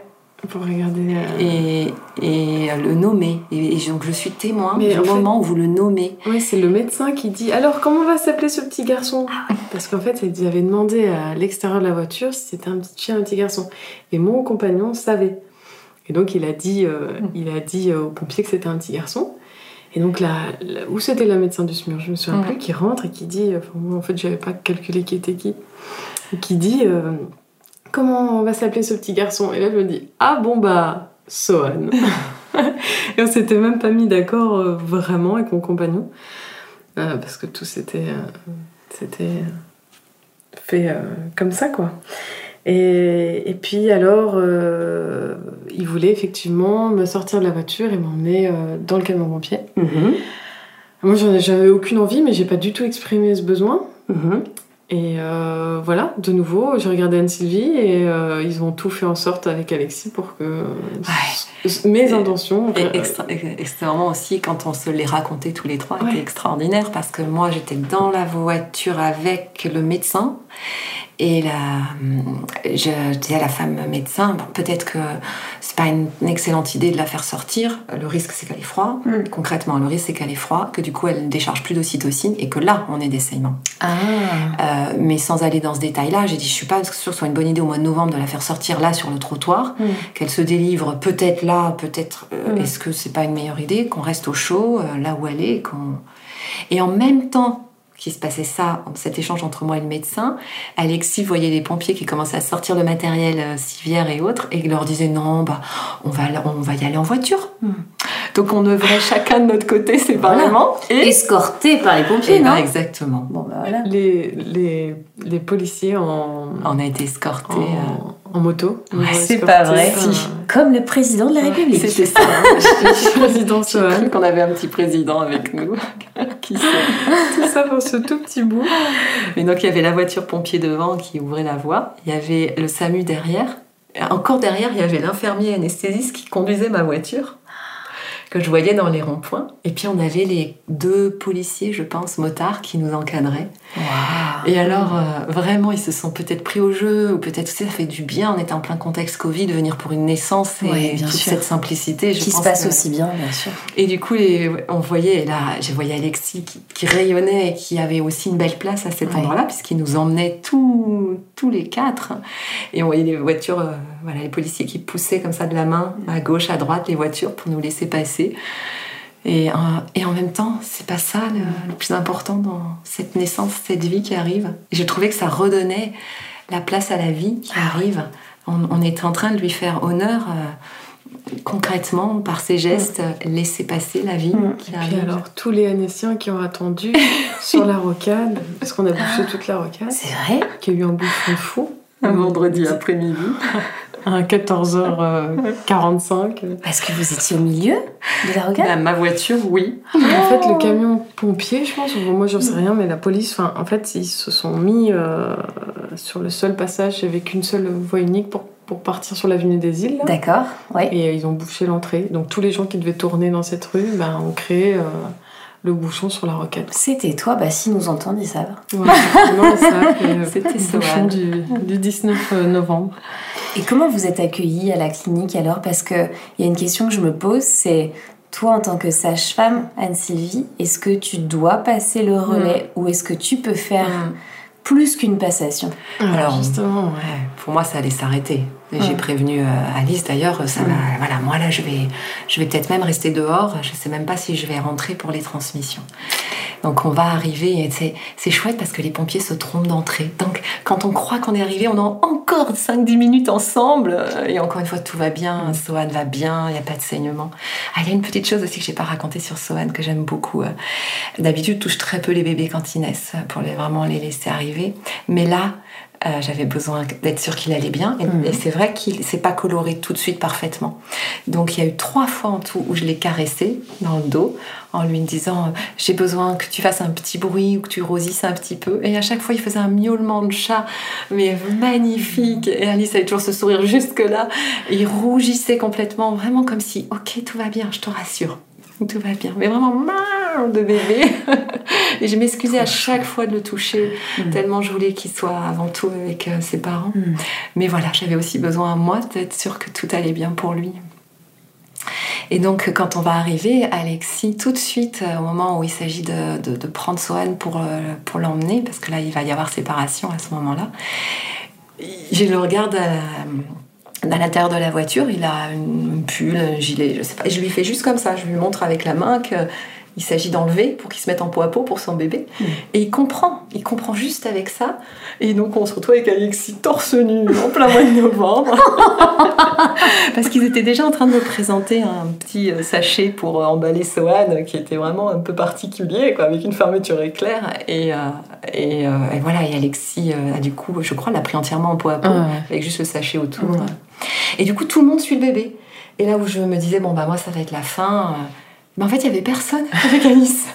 Pour regarder. euh, et, et le nommer. Et, donc je suis témoin Mais du fait- moment où vous le nommez. Oui, c'est le médecin qui dit Alors, comment va s'appeler ce petit garçon Parce qu'en fait, ils avaient demandé à l'extérieur de la voiture si c'était un petit chien, un petit garçon. Et mon compagnon savait. Et donc, il a dit, euh, il a dit euh, aux pompiers que c'était un petit garçon. Et donc, là, là- où c'était la médecin du SMUR? Je me souviens Mm. plus, qui rentre et qui dit Enfin, moi, en fait, j'avais pas calculé qui était qui. Et qui dit euh, comment va s'appeler ce petit garçon? Et là, je me dis Ah bon, bah, Sohan. et on s'était même pas mis d'accord euh, vraiment avec mon compagnon. Euh, parce que tout s'était c'était fait comme ça, quoi. Et, et puis alors, il voulait effectivement me sortir de la voiture et m'emmener dans le camion pompier. Mhm. Moi, j'en ai- j'avais aucune envie, mais j'ai pas du tout exprimé ce besoin. Mhm. Et euh, voilà, de nouveau, j'ai regardé Anne-Sylvie et euh, ils ont tout fait en sorte avec Alexis pour que mes intentions. Et extra- extrêmement aussi, quand on se les racontait tous les trois, Ouais. c'était extraordinaire parce que moi j'étais dans la voiture avec le médecin et la, je disais à la femme médecin, bon, peut-être que c'est pas une, une excellente idée de la faire sortir. Le risque c'est qu'elle ait froid. Mm. Concrètement, le risque c'est qu'elle ait froid, que du coup elle ne décharge plus d'ocytocine et que là on ait des saignements. Ah. Euh, mais sans aller dans ce détail-là, j'ai dit je suis pas sûre que ce soit une bonne idée au mois de novembre de la faire sortir là sur le trottoir, Mm. qu'elle se délivre peut-être là, peut-être. euh, Mm. Est-ce que c'est pas une meilleure idée qu'on reste au chaud euh, là où elle est, qu'on et en même temps qu'il se passait ça, cet échange entre moi et le médecin, Alexis voyait les pompiers qui commençaient à sortir le matériel euh, civière et autres, et il leur disait non, bah on va on va y aller en voiture. Mm. Donc on œuvrait chacun de notre côté séparément. Et, Escorté par les pompiers, et bah, non? exactement. Bon, bah voilà. les, les, les policiers en, On a été escortés. euh, en, moto. Ouais, c'est pas vrai. Comme le président de la République. C'était ça. hein. président J'ai qu'on avait un petit président avec nous. Qui sait Tout ça pour ce tout petit bout. Mais donc il y avait la voiture pompier devant qui ouvrait la voie. Il y avait le SAMU derrière. Encore derrière, il y avait l'infirmier anesthésiste qui conduisait ma voiture. Que je voyais dans les ronds-points. Et puis on avait les deux policiers, je pense, motards, qui nous encadraient. Et alors, euh, vraiment, ils se sont peut-être pris au jeu, ou peut-être tu sais, ça fait du bien, on était en plein contexte Covid, de venir pour une naissance et Ouais, bien toute sûr. cette simplicité. Je Qui se passe que- aussi bien, bien sûr. Et du coup, les- on voyait, et là, j'ai voyé Alexis qui, qui rayonnait et qui avait aussi une belle place à cet Ouais. endroit-là, puisqu'il nous emmenait tous, tous les quatre. Et on voyait les voitures, euh, voilà, les policiers qui poussaient comme ça de la main, à gauche, à droite, les voitures pour nous laisser passer. Et, euh, et en même temps, c'est pas ça le, le plus important dans cette naissance, cette vie qui arrive. Et je trouvais que ça redonnait la place à la vie qui Ah arrive. On, on était en train de lui faire honneur. euh, concrètement, par ses gestes, laisser passer la vie qui Puis arrive. alors, tous les Annéciens qui ont attendu sur la rocade, parce qu'on a bouffé toute la rocade, C'est vrai qu'il y a eu un bouffon fou. Un vendredi après-midi. À 14h45. Parce que vous étiez au milieu de la rocade Bah, ma voiture, oui. En fait, le camion pompier, je pense, ou moi j'en sais rien, mais la police, enfin, en fait, ils se sont mis euh, sur le seul passage avec une seule voie unique pour, pour partir sur l'avenue des îles. D'accord, ouais. Et euh, ils ont bouché l'entrée. Donc tous les gens qui devaient tourner dans cette rue ben, ont créé euh, le bouchon sur la rocade. C'était toi, bah si nous entendent, ils savent. Ça, euh, C'était le bouchon Sohan. du, du 19 novembre. Et comment vous êtes accueillis à la clinique alors? Parce qu'il y a une question que je me pose, c'est toi en tant que sage-femme, Anne-Sylvie, est-ce que tu dois passer le relais ou est-ce que tu peux faire plus qu'une passation? Alors, justement. Ouais, pour moi, ça allait s'arrêter. Et J'ai Mm. prévenu euh, Alice d'ailleurs, ça va. Voilà, moi là, je vais, je vais peut-être même rester dehors. Je sais même pas si je vais rentrer pour les transmissions. Donc on va arriver c'est, chouette parce que les pompiers se trompent d'entrée. Donc quand on croit qu'on est arrivé, on a encore 5-10 minutes ensemble. euh, Et encore une fois, tout va bien. Sohan va bien, il n'y a pas de saignement. Ah, il y a une petite chose aussi que j'ai pas racontée sur Sohan que j'aime beaucoup. euh. D'habitude, touche très peu les bébés quand ils naissent pour les, vraiment les laisser arriver. Mais là, euh, j'avais besoin d'être sûre qu'il allait bien. Et, Mhm. et c'est vrai qu'il s'est pas coloré tout de suite parfaitement. Donc il y a eu trois fois en tout où je l'ai caressé dans le dos en lui disant euh, j'ai besoin que tu fasses un petit bruit ou que tu rosisses un petit peu. Et à chaque fois il faisait un miaulement de chat, mais magnifique. Et Alice avait toujours ce sourire jusque là. Il rougissait complètement, vraiment comme si ok tout va bien, je te rassure. Tout va bien, mais vraiment de bébé. Et je m'excusais à chaque fois de le toucher, tellement je voulais qu'il soit avant tout avec euh, ses parents. Mhm. Mais voilà, j'avais aussi besoin, moi, d'être sûre que tout allait bien pour lui. Et donc, quand on va arriver, Alexis, tout de suite, euh, au moment où il s'agit de, de- de prendre Sohan pour, euh, pour l'emmener, parce que là, il va y avoir séparation à ce moment-là, je le regarde à la- à l'intérieur de la voiture, il a une pull, un gilet, je sais pas, et je lui fais juste comme ça, je lui montre avec la main que il s'agit d'enlever pour qu'il se mette en peau à peau pour son bébé. Mm. Et il comprend, il comprend juste avec ça. Et donc on se retrouve avec Alexis torse nu en plein mois de novembre. Parce qu'ils étaient déjà en train de me présenter un petit euh, sachet pour euh, emballer Sohan qui était vraiment un peu particulier, quoi, avec une fermeture éclair. Et, euh, et, euh, et voilà, et Alexis, euh, a du coup, je crois, l'a pris entièrement en peau à peau, Ah avec juste le sachet autour. Et du coup, tout le monde suit le bébé. Et là où je me disais, bon, bah moi, ça va être la fin. euh, Mais en fait, il y avait personne avec Alice.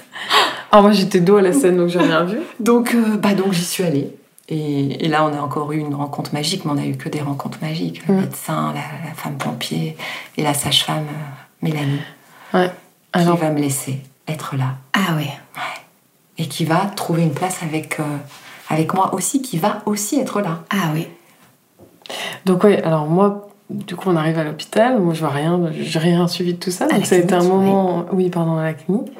Alors moi j'étais dos à la scène donc j'ai rien vu. Donc, euh, bah, donc j'y suis allée. Et, et là, on a encore eu une rencontre magique, mais on a eu que des rencontres magiques. Le Mm. médecin, la, la femme pompier et la sage-femme euh, Mélanie, Ouais. Alors qui va me laisser être là Ah ouais. et qui va trouver une place avec, euh, avec moi aussi, qui va aussi être là. Ah oui. Donc ouais alors moi du coup on arrive à l'hôpital. Moi je vois rien j'ai rien suivi de tout ça. À donc ça a été un moment oui pardon à la clinique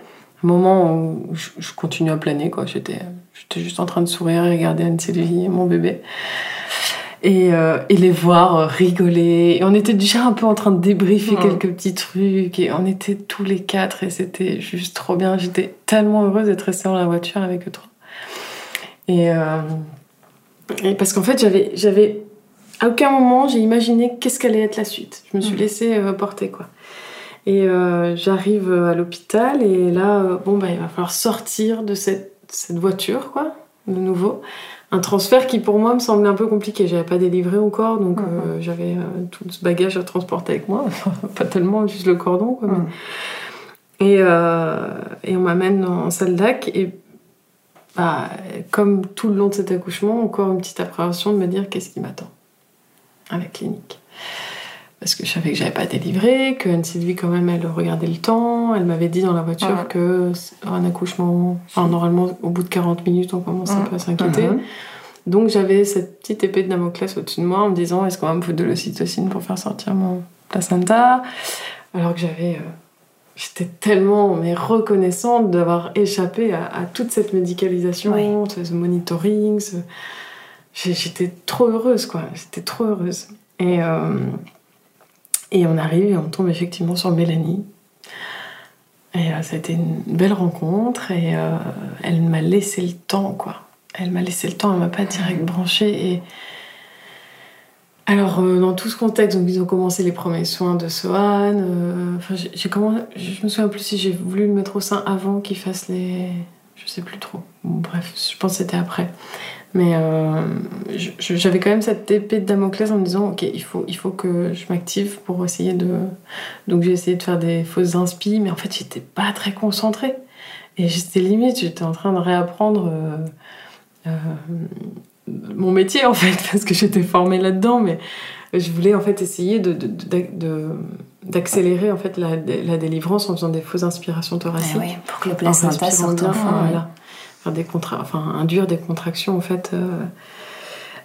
un moment où je, je continue à planer quoi. J'étais j'étais juste en train de sourire et regarder Anne Sylvie et mon bébé. Et, euh, et les voir euh, rigoler. Et on était déjà un peu en train de débriefer quelques petits trucs. Et on était tous les quatre et c'était juste trop bien. J'étais tellement heureuse d'être restée dans la voiture avec eux trois. Et, euh, et parce qu'en fait, j'avais, j'avais à aucun moment j'ai imaginé qu'est-ce qu'allait être la suite. Je me suis Mhm. laissée euh, porter quoi. Et euh, j'arrive à l'hôpital et là, euh, bon bah il va falloir sortir de cette, cette voiture quoi, de nouveau. Un transfert qui pour moi me semblait un peu compliqué. J'avais pas délivré encore, donc Mhm. euh, j'avais euh, tout ce bagage à transporter avec moi. pas tellement, juste le cordon. Quoi, Mhm. et, euh, et on m'amène en salle d'ac et bah, comme tout le long de cet accouchement, encore une petite appréhension de me dire qu'est-ce qui m'attend? À la clinique. Parce que je savais que j'avais pas délivré, que Anne-Sylvie quand même elle regardait le temps, elle m'avait dit dans la voiture Ouais. que un accouchement, enfin normalement au bout de 40 minutes on commence un Mhm. peu à s'inquiéter. Mhm. Donc j'avais cette petite épée de Damoclès au-dessus de moi en me disant est-ce qu'on va me foutre de l'ocytocine pour faire sortir mon placenta? Alors que j'avais. euh, J'étais tellement mais reconnaissante d'avoir échappé à, à toute cette médicalisation, ce, ce monitoring. ce- J'étais trop heureuse, quoi. J'étais trop heureuse. Et, euh, et on arrive et on tombe effectivement sur Mélanie. Et euh, ça a été une belle rencontre et euh, elle m'a laissé le temps, quoi. Elle m'a laissé le temps, elle m'a pas direct branché. Et alors, dans tout ce contexte, donc, ils ont commencé les premiers soins de Sohan. Enfin, j'ai commencé. Je me souviens plus si j'ai voulu le mettre au sein avant qu'il fasse les. Je sais plus trop. Bref, je pense que c'était après. Mais euh, j'avais quand même cette épée de Damoclès en me disant ok, il faut, il faut que je m'active pour essayer de. Donc j'ai essayé de faire des fausses inspi, mais en fait j'étais pas très concentrée. Et j'étais limite, j'étais en train de réapprendre euh, euh, mon métier en fait, parce que j'étais formée là-dedans, mais je voulais en fait essayer de, de- de- de- d'accélérer en fait la, la délivrance en faisant des fausses inspirations Ah thoraciques. ouais, pour que le En placenta sorte enfin. voilà. Faire des enfin, induire des contractions en fait. euh,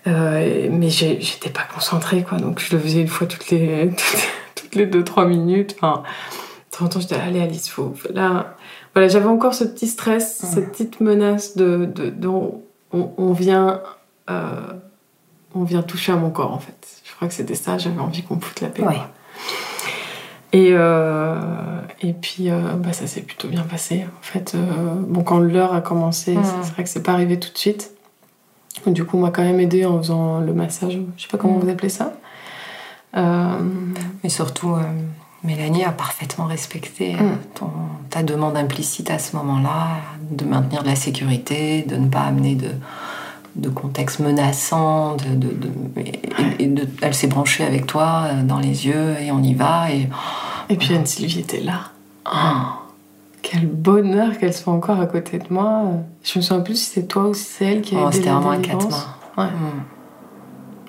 euh, mais j'étais pas concentrée quoi, donc je le faisais une fois toutes les toutes, toutes les deux trois minutes. Enfin, de temps en temps j'étais allez Alice, faut faut- là. Voilà, j'avais encore ce petit stress, Mhm. cette petite menace de, de, dont on, on vient euh, on vient toucher à mon corps en fait. Je crois que c'était ça, j'avais envie qu'on foute la paix. Ouais. Et, euh, et puis, euh, bah, ça s'est plutôt bien passé. En fait, euh, bon, quand l'heure a commencé, Mhm. c'est vrai que c'est pas arrivé tout de suite. Du coup, on m'a quand même aidé en faisant le massage. Je sais pas comment Mhm. vous appelez ça. Mais surtout, Mélanie a parfaitement respecté Mm. ton- ta demande implicite à ce moment-là, de maintenir de la sécurité, de ne pas amener de, de contexte menaçant. De, de- de- et- et de- elle s'est branchée avec toi euh, dans les yeux et on y va. Et, et puis Anne-Sylvie était là. Oh, quel bonheur qu'elle soit encore à côté de moi. Je me souviens plus si c'est toi ou si c'est elle qui a Oh, c'était vraiment à quatre mains. Ouais. Mm.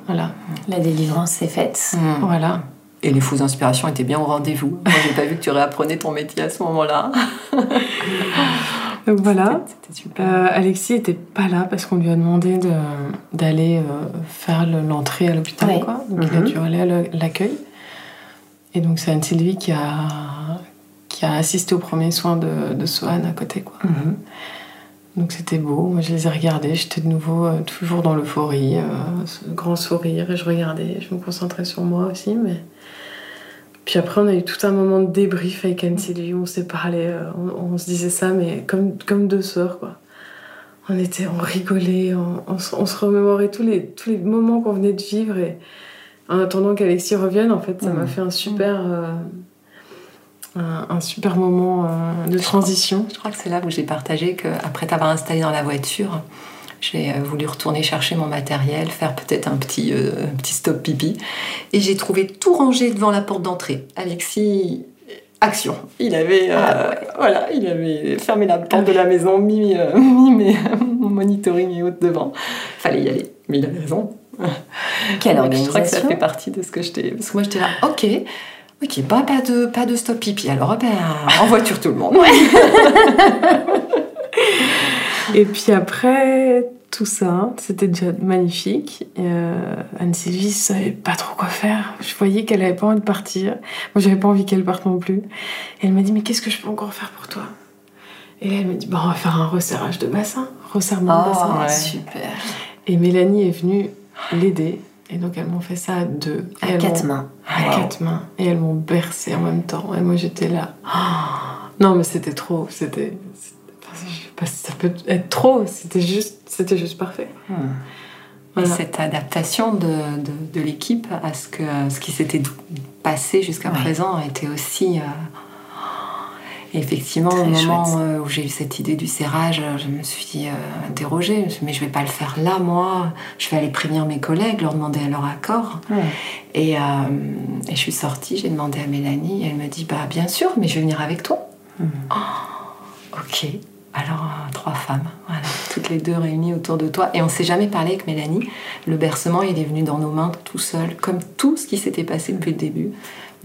Voilà. La délivrance s'est faite. Mm. Voilà. Et les fausses inspirations étaient bien au rendez-vous. Moi, j'ai pas vu que tu réapprenais ton métier à ce moment-là. Donc voilà. C'était- super. Euh, Alexis était pas là parce qu'on lui a demandé de- d'aller euh, faire le- l'entrée à l'hôpital. Ouais. quoi. Donc il a Mhm. dû aller à la- l'accueil. Et donc c'est Anne-Sylvie qui a, qui a assisté aux premiers soins de, de Sohan à côté. Quoi. Mhm. Donc c'était beau. Moi je les ai regardés. J'étais de nouveau euh, toujours dans l'euphorie, euh, ce grand sourire. Et je regardais, je me concentrais sur moi aussi. Mais Puis après, on a eu tout un moment de débrief avec Anne-Sylvie, on s'est parlé, euh, on, on se disait ça, mais comme, comme deux sœurs, quoi. On était, on rigolait, on, on se, on se remémorait tous les, tous les moments qu'on venait de vivre. Et en attendant qu'Alexis revienne, en fait, ça m'a Mmh. fait un super, euh, un, un super moment euh, de transition. Je crois que c'est là où j'ai partagé qu'après t'avoir installé dans la voiture, j'ai euh, voulu retourner chercher mon matériel, faire peut-être un petit, euh, un petit stop pipi. Et j'ai trouvé tout rangé devant la porte d'entrée. Alexis, action. Il avait, euh, Ah voilà, il avait fermé la porte de la maison, mis, euh, mis mes- mon monitoring et autres devant. Fallait y aller. Mais il avait raison. Quelle Donc, Je crois que ça organisation fait partie de ce que je t'ai. Parce que moi j'étais là, ok, ok, bah, pas, de, pas de stop pipi. Alors, ben, en voiture tout le monde. Et puis après tout ça, c'était déjà magnifique. Euh, Anne-Sylvie savait pas trop quoi faire. Je voyais qu'elle avait pas envie de partir. Moi, j'avais pas envie qu'elle parte non plus. Et elle m'a dit Mais qu'est-ce que je peux encore faire pour toi? Et là, elle me dit Bah, on va faire un resserrage de bassin, resserrement de bassin. Oh, Ouais. super. Et Mélanie est venue l'aider. Et donc, elles m'ont fait ça à deux. À elles quatre mains. À Wow. quatre mains. Et elles m'ont bercé en même temps. Et moi, j'étais là. Non, mais c'était trop. C'était. Pas si ça peut être trop. C'était juste, c'était juste parfait. Et Voilà. cette adaptation de, de, de l'équipe à ce, que, ce qui s'était passé jusqu'à Ouais. présent était aussi. euh, Effectivement, Très au moment chouette. euh, où j'ai eu cette idée du serrage, je me suis euh, interrogée. Je me suis dit, mais je vais pas le faire là, moi. Je vais aller prévenir mes collègues, leur demander leur accord. Ouais. Et, euh, et je suis sortie, j'ai demandé à Mélanie, et elle me dit Bah, bien sûr, mais je vais venir avec toi. Mhm. Oh, ok. Alors, euh, trois femmes, voilà, toutes les deux réunies autour de toi. Et on s'est jamais parlé avec Mélanie. Le bercement, il est venu dans nos mains tout seul, comme tout ce qui s'était passé depuis le début.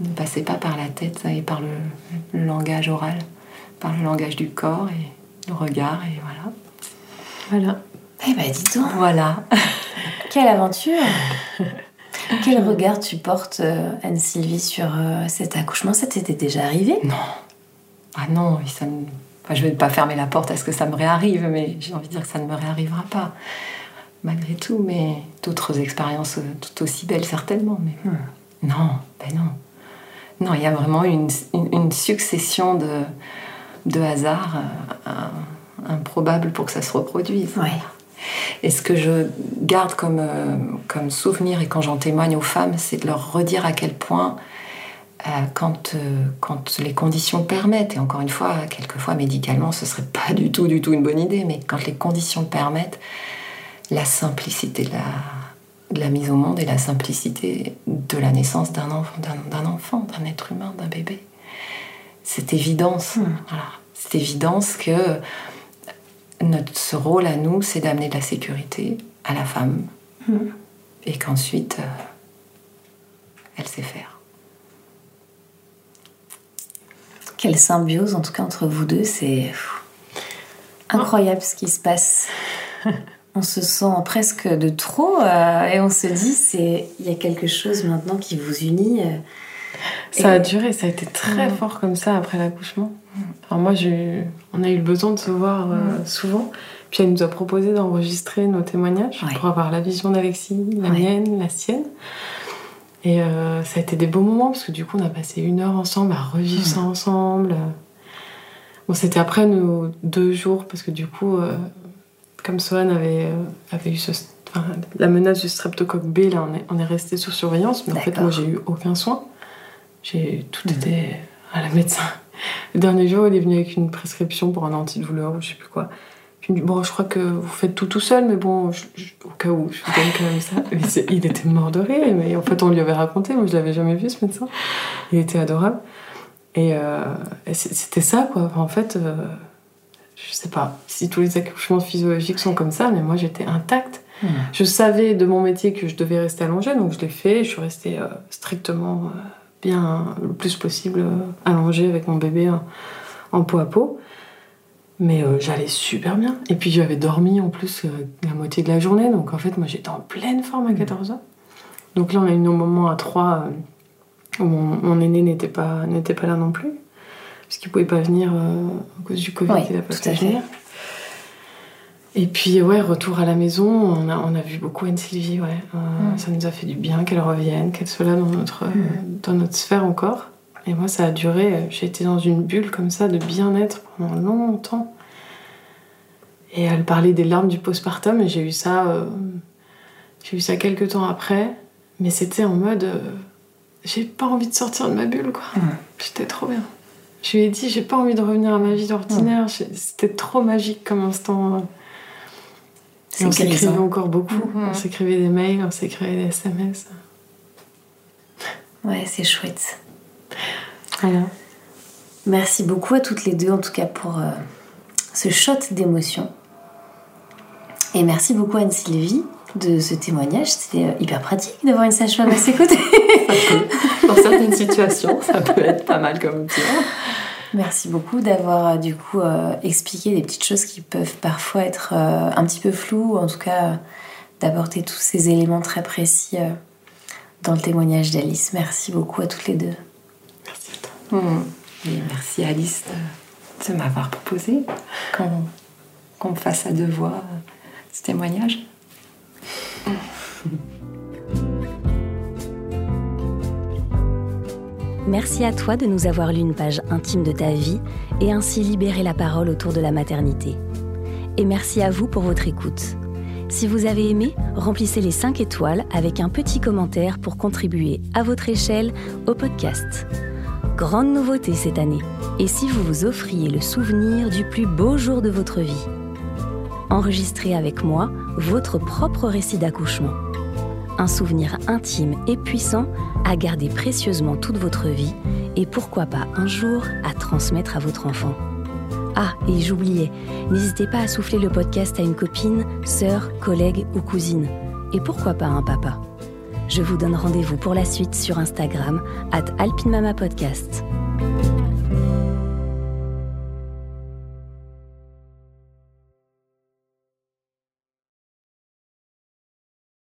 Ne passait pas par la tête et par le, le langage oral, par le langage du corps et le regard, et voilà. Voilà. Eh ben, dis donc, Voilà. quelle aventure Quel regard tu portes, euh, Anne-Sylvie, sur euh, cet accouchement? Ça t'était déjà arrivé? Non. Ah non, et ça ne- enfin, je vais pas fermer la porte à ce que ça me réarrive, mais j'ai envie de dire que ça ne me réarrivera pas. Malgré tout, mais d'autres expériences euh, tout aussi belles certainement. Mais Hmm. non, ben non. Non, il y a vraiment une, une- une succession de, de hasards euh, improbables pour que ça se reproduise. Ouais. Et ce que je garde comme, euh, comme souvenir et quand j'en témoigne aux femmes, c'est de leur redire à quel point, quand, euh, quand les conditions permettent, et encore une fois, quelquefois médicalement, ce serait pas du tout, du tout une bonne idée, mais quand les conditions permettent, la simplicité de la, de la mise au monde et la simplicité de la naissance d'un enfant, d'un, enfant, d'un être humain, d'un bébé. Cette évidence, Hmm. voilà, cette évidence que notre ce rôle à nous, c'est d'amener de la sécurité à la femme Hmm. et qu'ensuite euh, elle sait faire. Quelle symbiose, en tout cas, entre vous deux, c'est incroyable ce qui se passe. On se sent presque de trop euh, et on se dit, c'est il y a quelque chose maintenant qui vous unit. euh. Ça a duré, ça a été très fort comme ça après l'accouchement. Alors moi, eu- on a eu le besoin de se voir euh, souvent. Puis elle nous a proposé d'enregistrer nos témoignages Ouais. pour avoir la vision d'Alexis, la Ouais. mienne, la sienne. Et euh, ça a été des beaux moments parce que du coup, on a passé une heure ensemble à revivre ça ensemble. Bon, c'était après nos deux jours parce que du coup, euh, comme Sohan avait, euh, avait eu ce- enfin, la menace du streptocoque B, là, on est, on est resté sous surveillance. Mais en fait, moi, j'ai eu aucun soin. J'ai tout Mhm. était à la médecin. Le dernier jour, il est venu avec une prescription pour un antidouleur ou je sais plus quoi. Il me dit bon, je crois que vous faites tout tout seul, mais bon, je- je- au cas où, je vous donne quand même ça. Mais il était mort de rire, mais en fait, on lui avait raconté. Moi, je l'avais jamais vu ce médecin. Il était adorable. Et, euh, et c'était ça, quoi. Enfin, en fait, euh, je sais pas si tous les accouchements physiologiques sont comme ça, mais moi, j'étais intacte. Hmm. Je savais de mon métier que je devais rester allongée, donc je l'ai fait. Je suis restée euh, strictement euh, bien, le plus possible, allongée avec mon bébé euh, en peau à peau. Mais euh, j'allais super bien. Et puis j'avais dormi en plus euh, la moitié de la journée, donc en fait, moi j'étais en pleine forme à 14h. Donc là, on a eu nos moments à trois euh, où mon, mon aîné n'était pas, n'était pas là non plus, parce qu'il pouvait pas venir à cause du Covid, Oui, il a pas pu venir. Et puis, ouais, retour à la maison, on a, on a vu beaucoup Anne-Sylvie, ouais. Mm. Ça nous a fait du bien qu'elle revienne, qu'elle soit là dans notre, Mm. dans notre sphère encore. Et moi, ça a duré, j'ai été dans une bulle comme ça de bien-être pendant longtemps. Et elle parlait des larmes du postpartum, et j'ai eu ça, euh, j'ai eu ça quelques temps après. Mais c'était en mode, euh, j'ai pas envie de sortir de ma bulle, quoi. Mm. J'étais trop bien. Je lui ai dit, j'ai pas envie de revenir à ma vie ordinaire. J'ai- C'était trop magique comme instant. Et C'est on s'écrivait encore beaucoup. Mhm. On s'écrivait des mails, on s'écrivait des SMS. Ouais, c'est chouette. Merci beaucoup à toutes les deux, en tout cas, pour euh, ce shot d'émotion. Et merci beaucoup Anne-Sylvie de ce témoignage. C'était euh, hyper pratique d'avoir une sage-femme à ses côtés. Dans certaines situations, ça peut être pas mal comme outil. Merci beaucoup d'avoir euh, du coup euh, expliqué des petites choses qui peuvent parfois être euh, un petit peu floues, ou en tout cas d'apporter tous ces éléments très précis euh, dans le témoignage d'Alice. Merci beaucoup à toutes les deux. Et merci Alice de, m'avoir proposé qu'on qu'on fasse à deux voix euh, ce témoignage. Merci à toi de nous avoir lu une page intime de ta vie et ainsi libéré la parole autour de la maternité. Et merci à vous pour votre écoute. Si vous avez aimé, remplissez les 5 étoiles avec un petit commentaire pour contribuer à votre échelle au podcast. Grande nouveauté cette année. Et si vous vous offriez le souvenir du plus beau jour de votre vie? Enregistrez avec moi votre propre récit d'accouchement. Un souvenir intime et puissant à garder précieusement toute votre vie et pourquoi pas un jour à transmettre à votre enfant. Ah, et j'oubliais, n'hésitez pas à souffler le podcast à une copine, sœur, collègue ou cousine. Et pourquoi pas un papa? Je vous donne rendez-vous pour la suite sur Instagram, at alpinemamapodcast.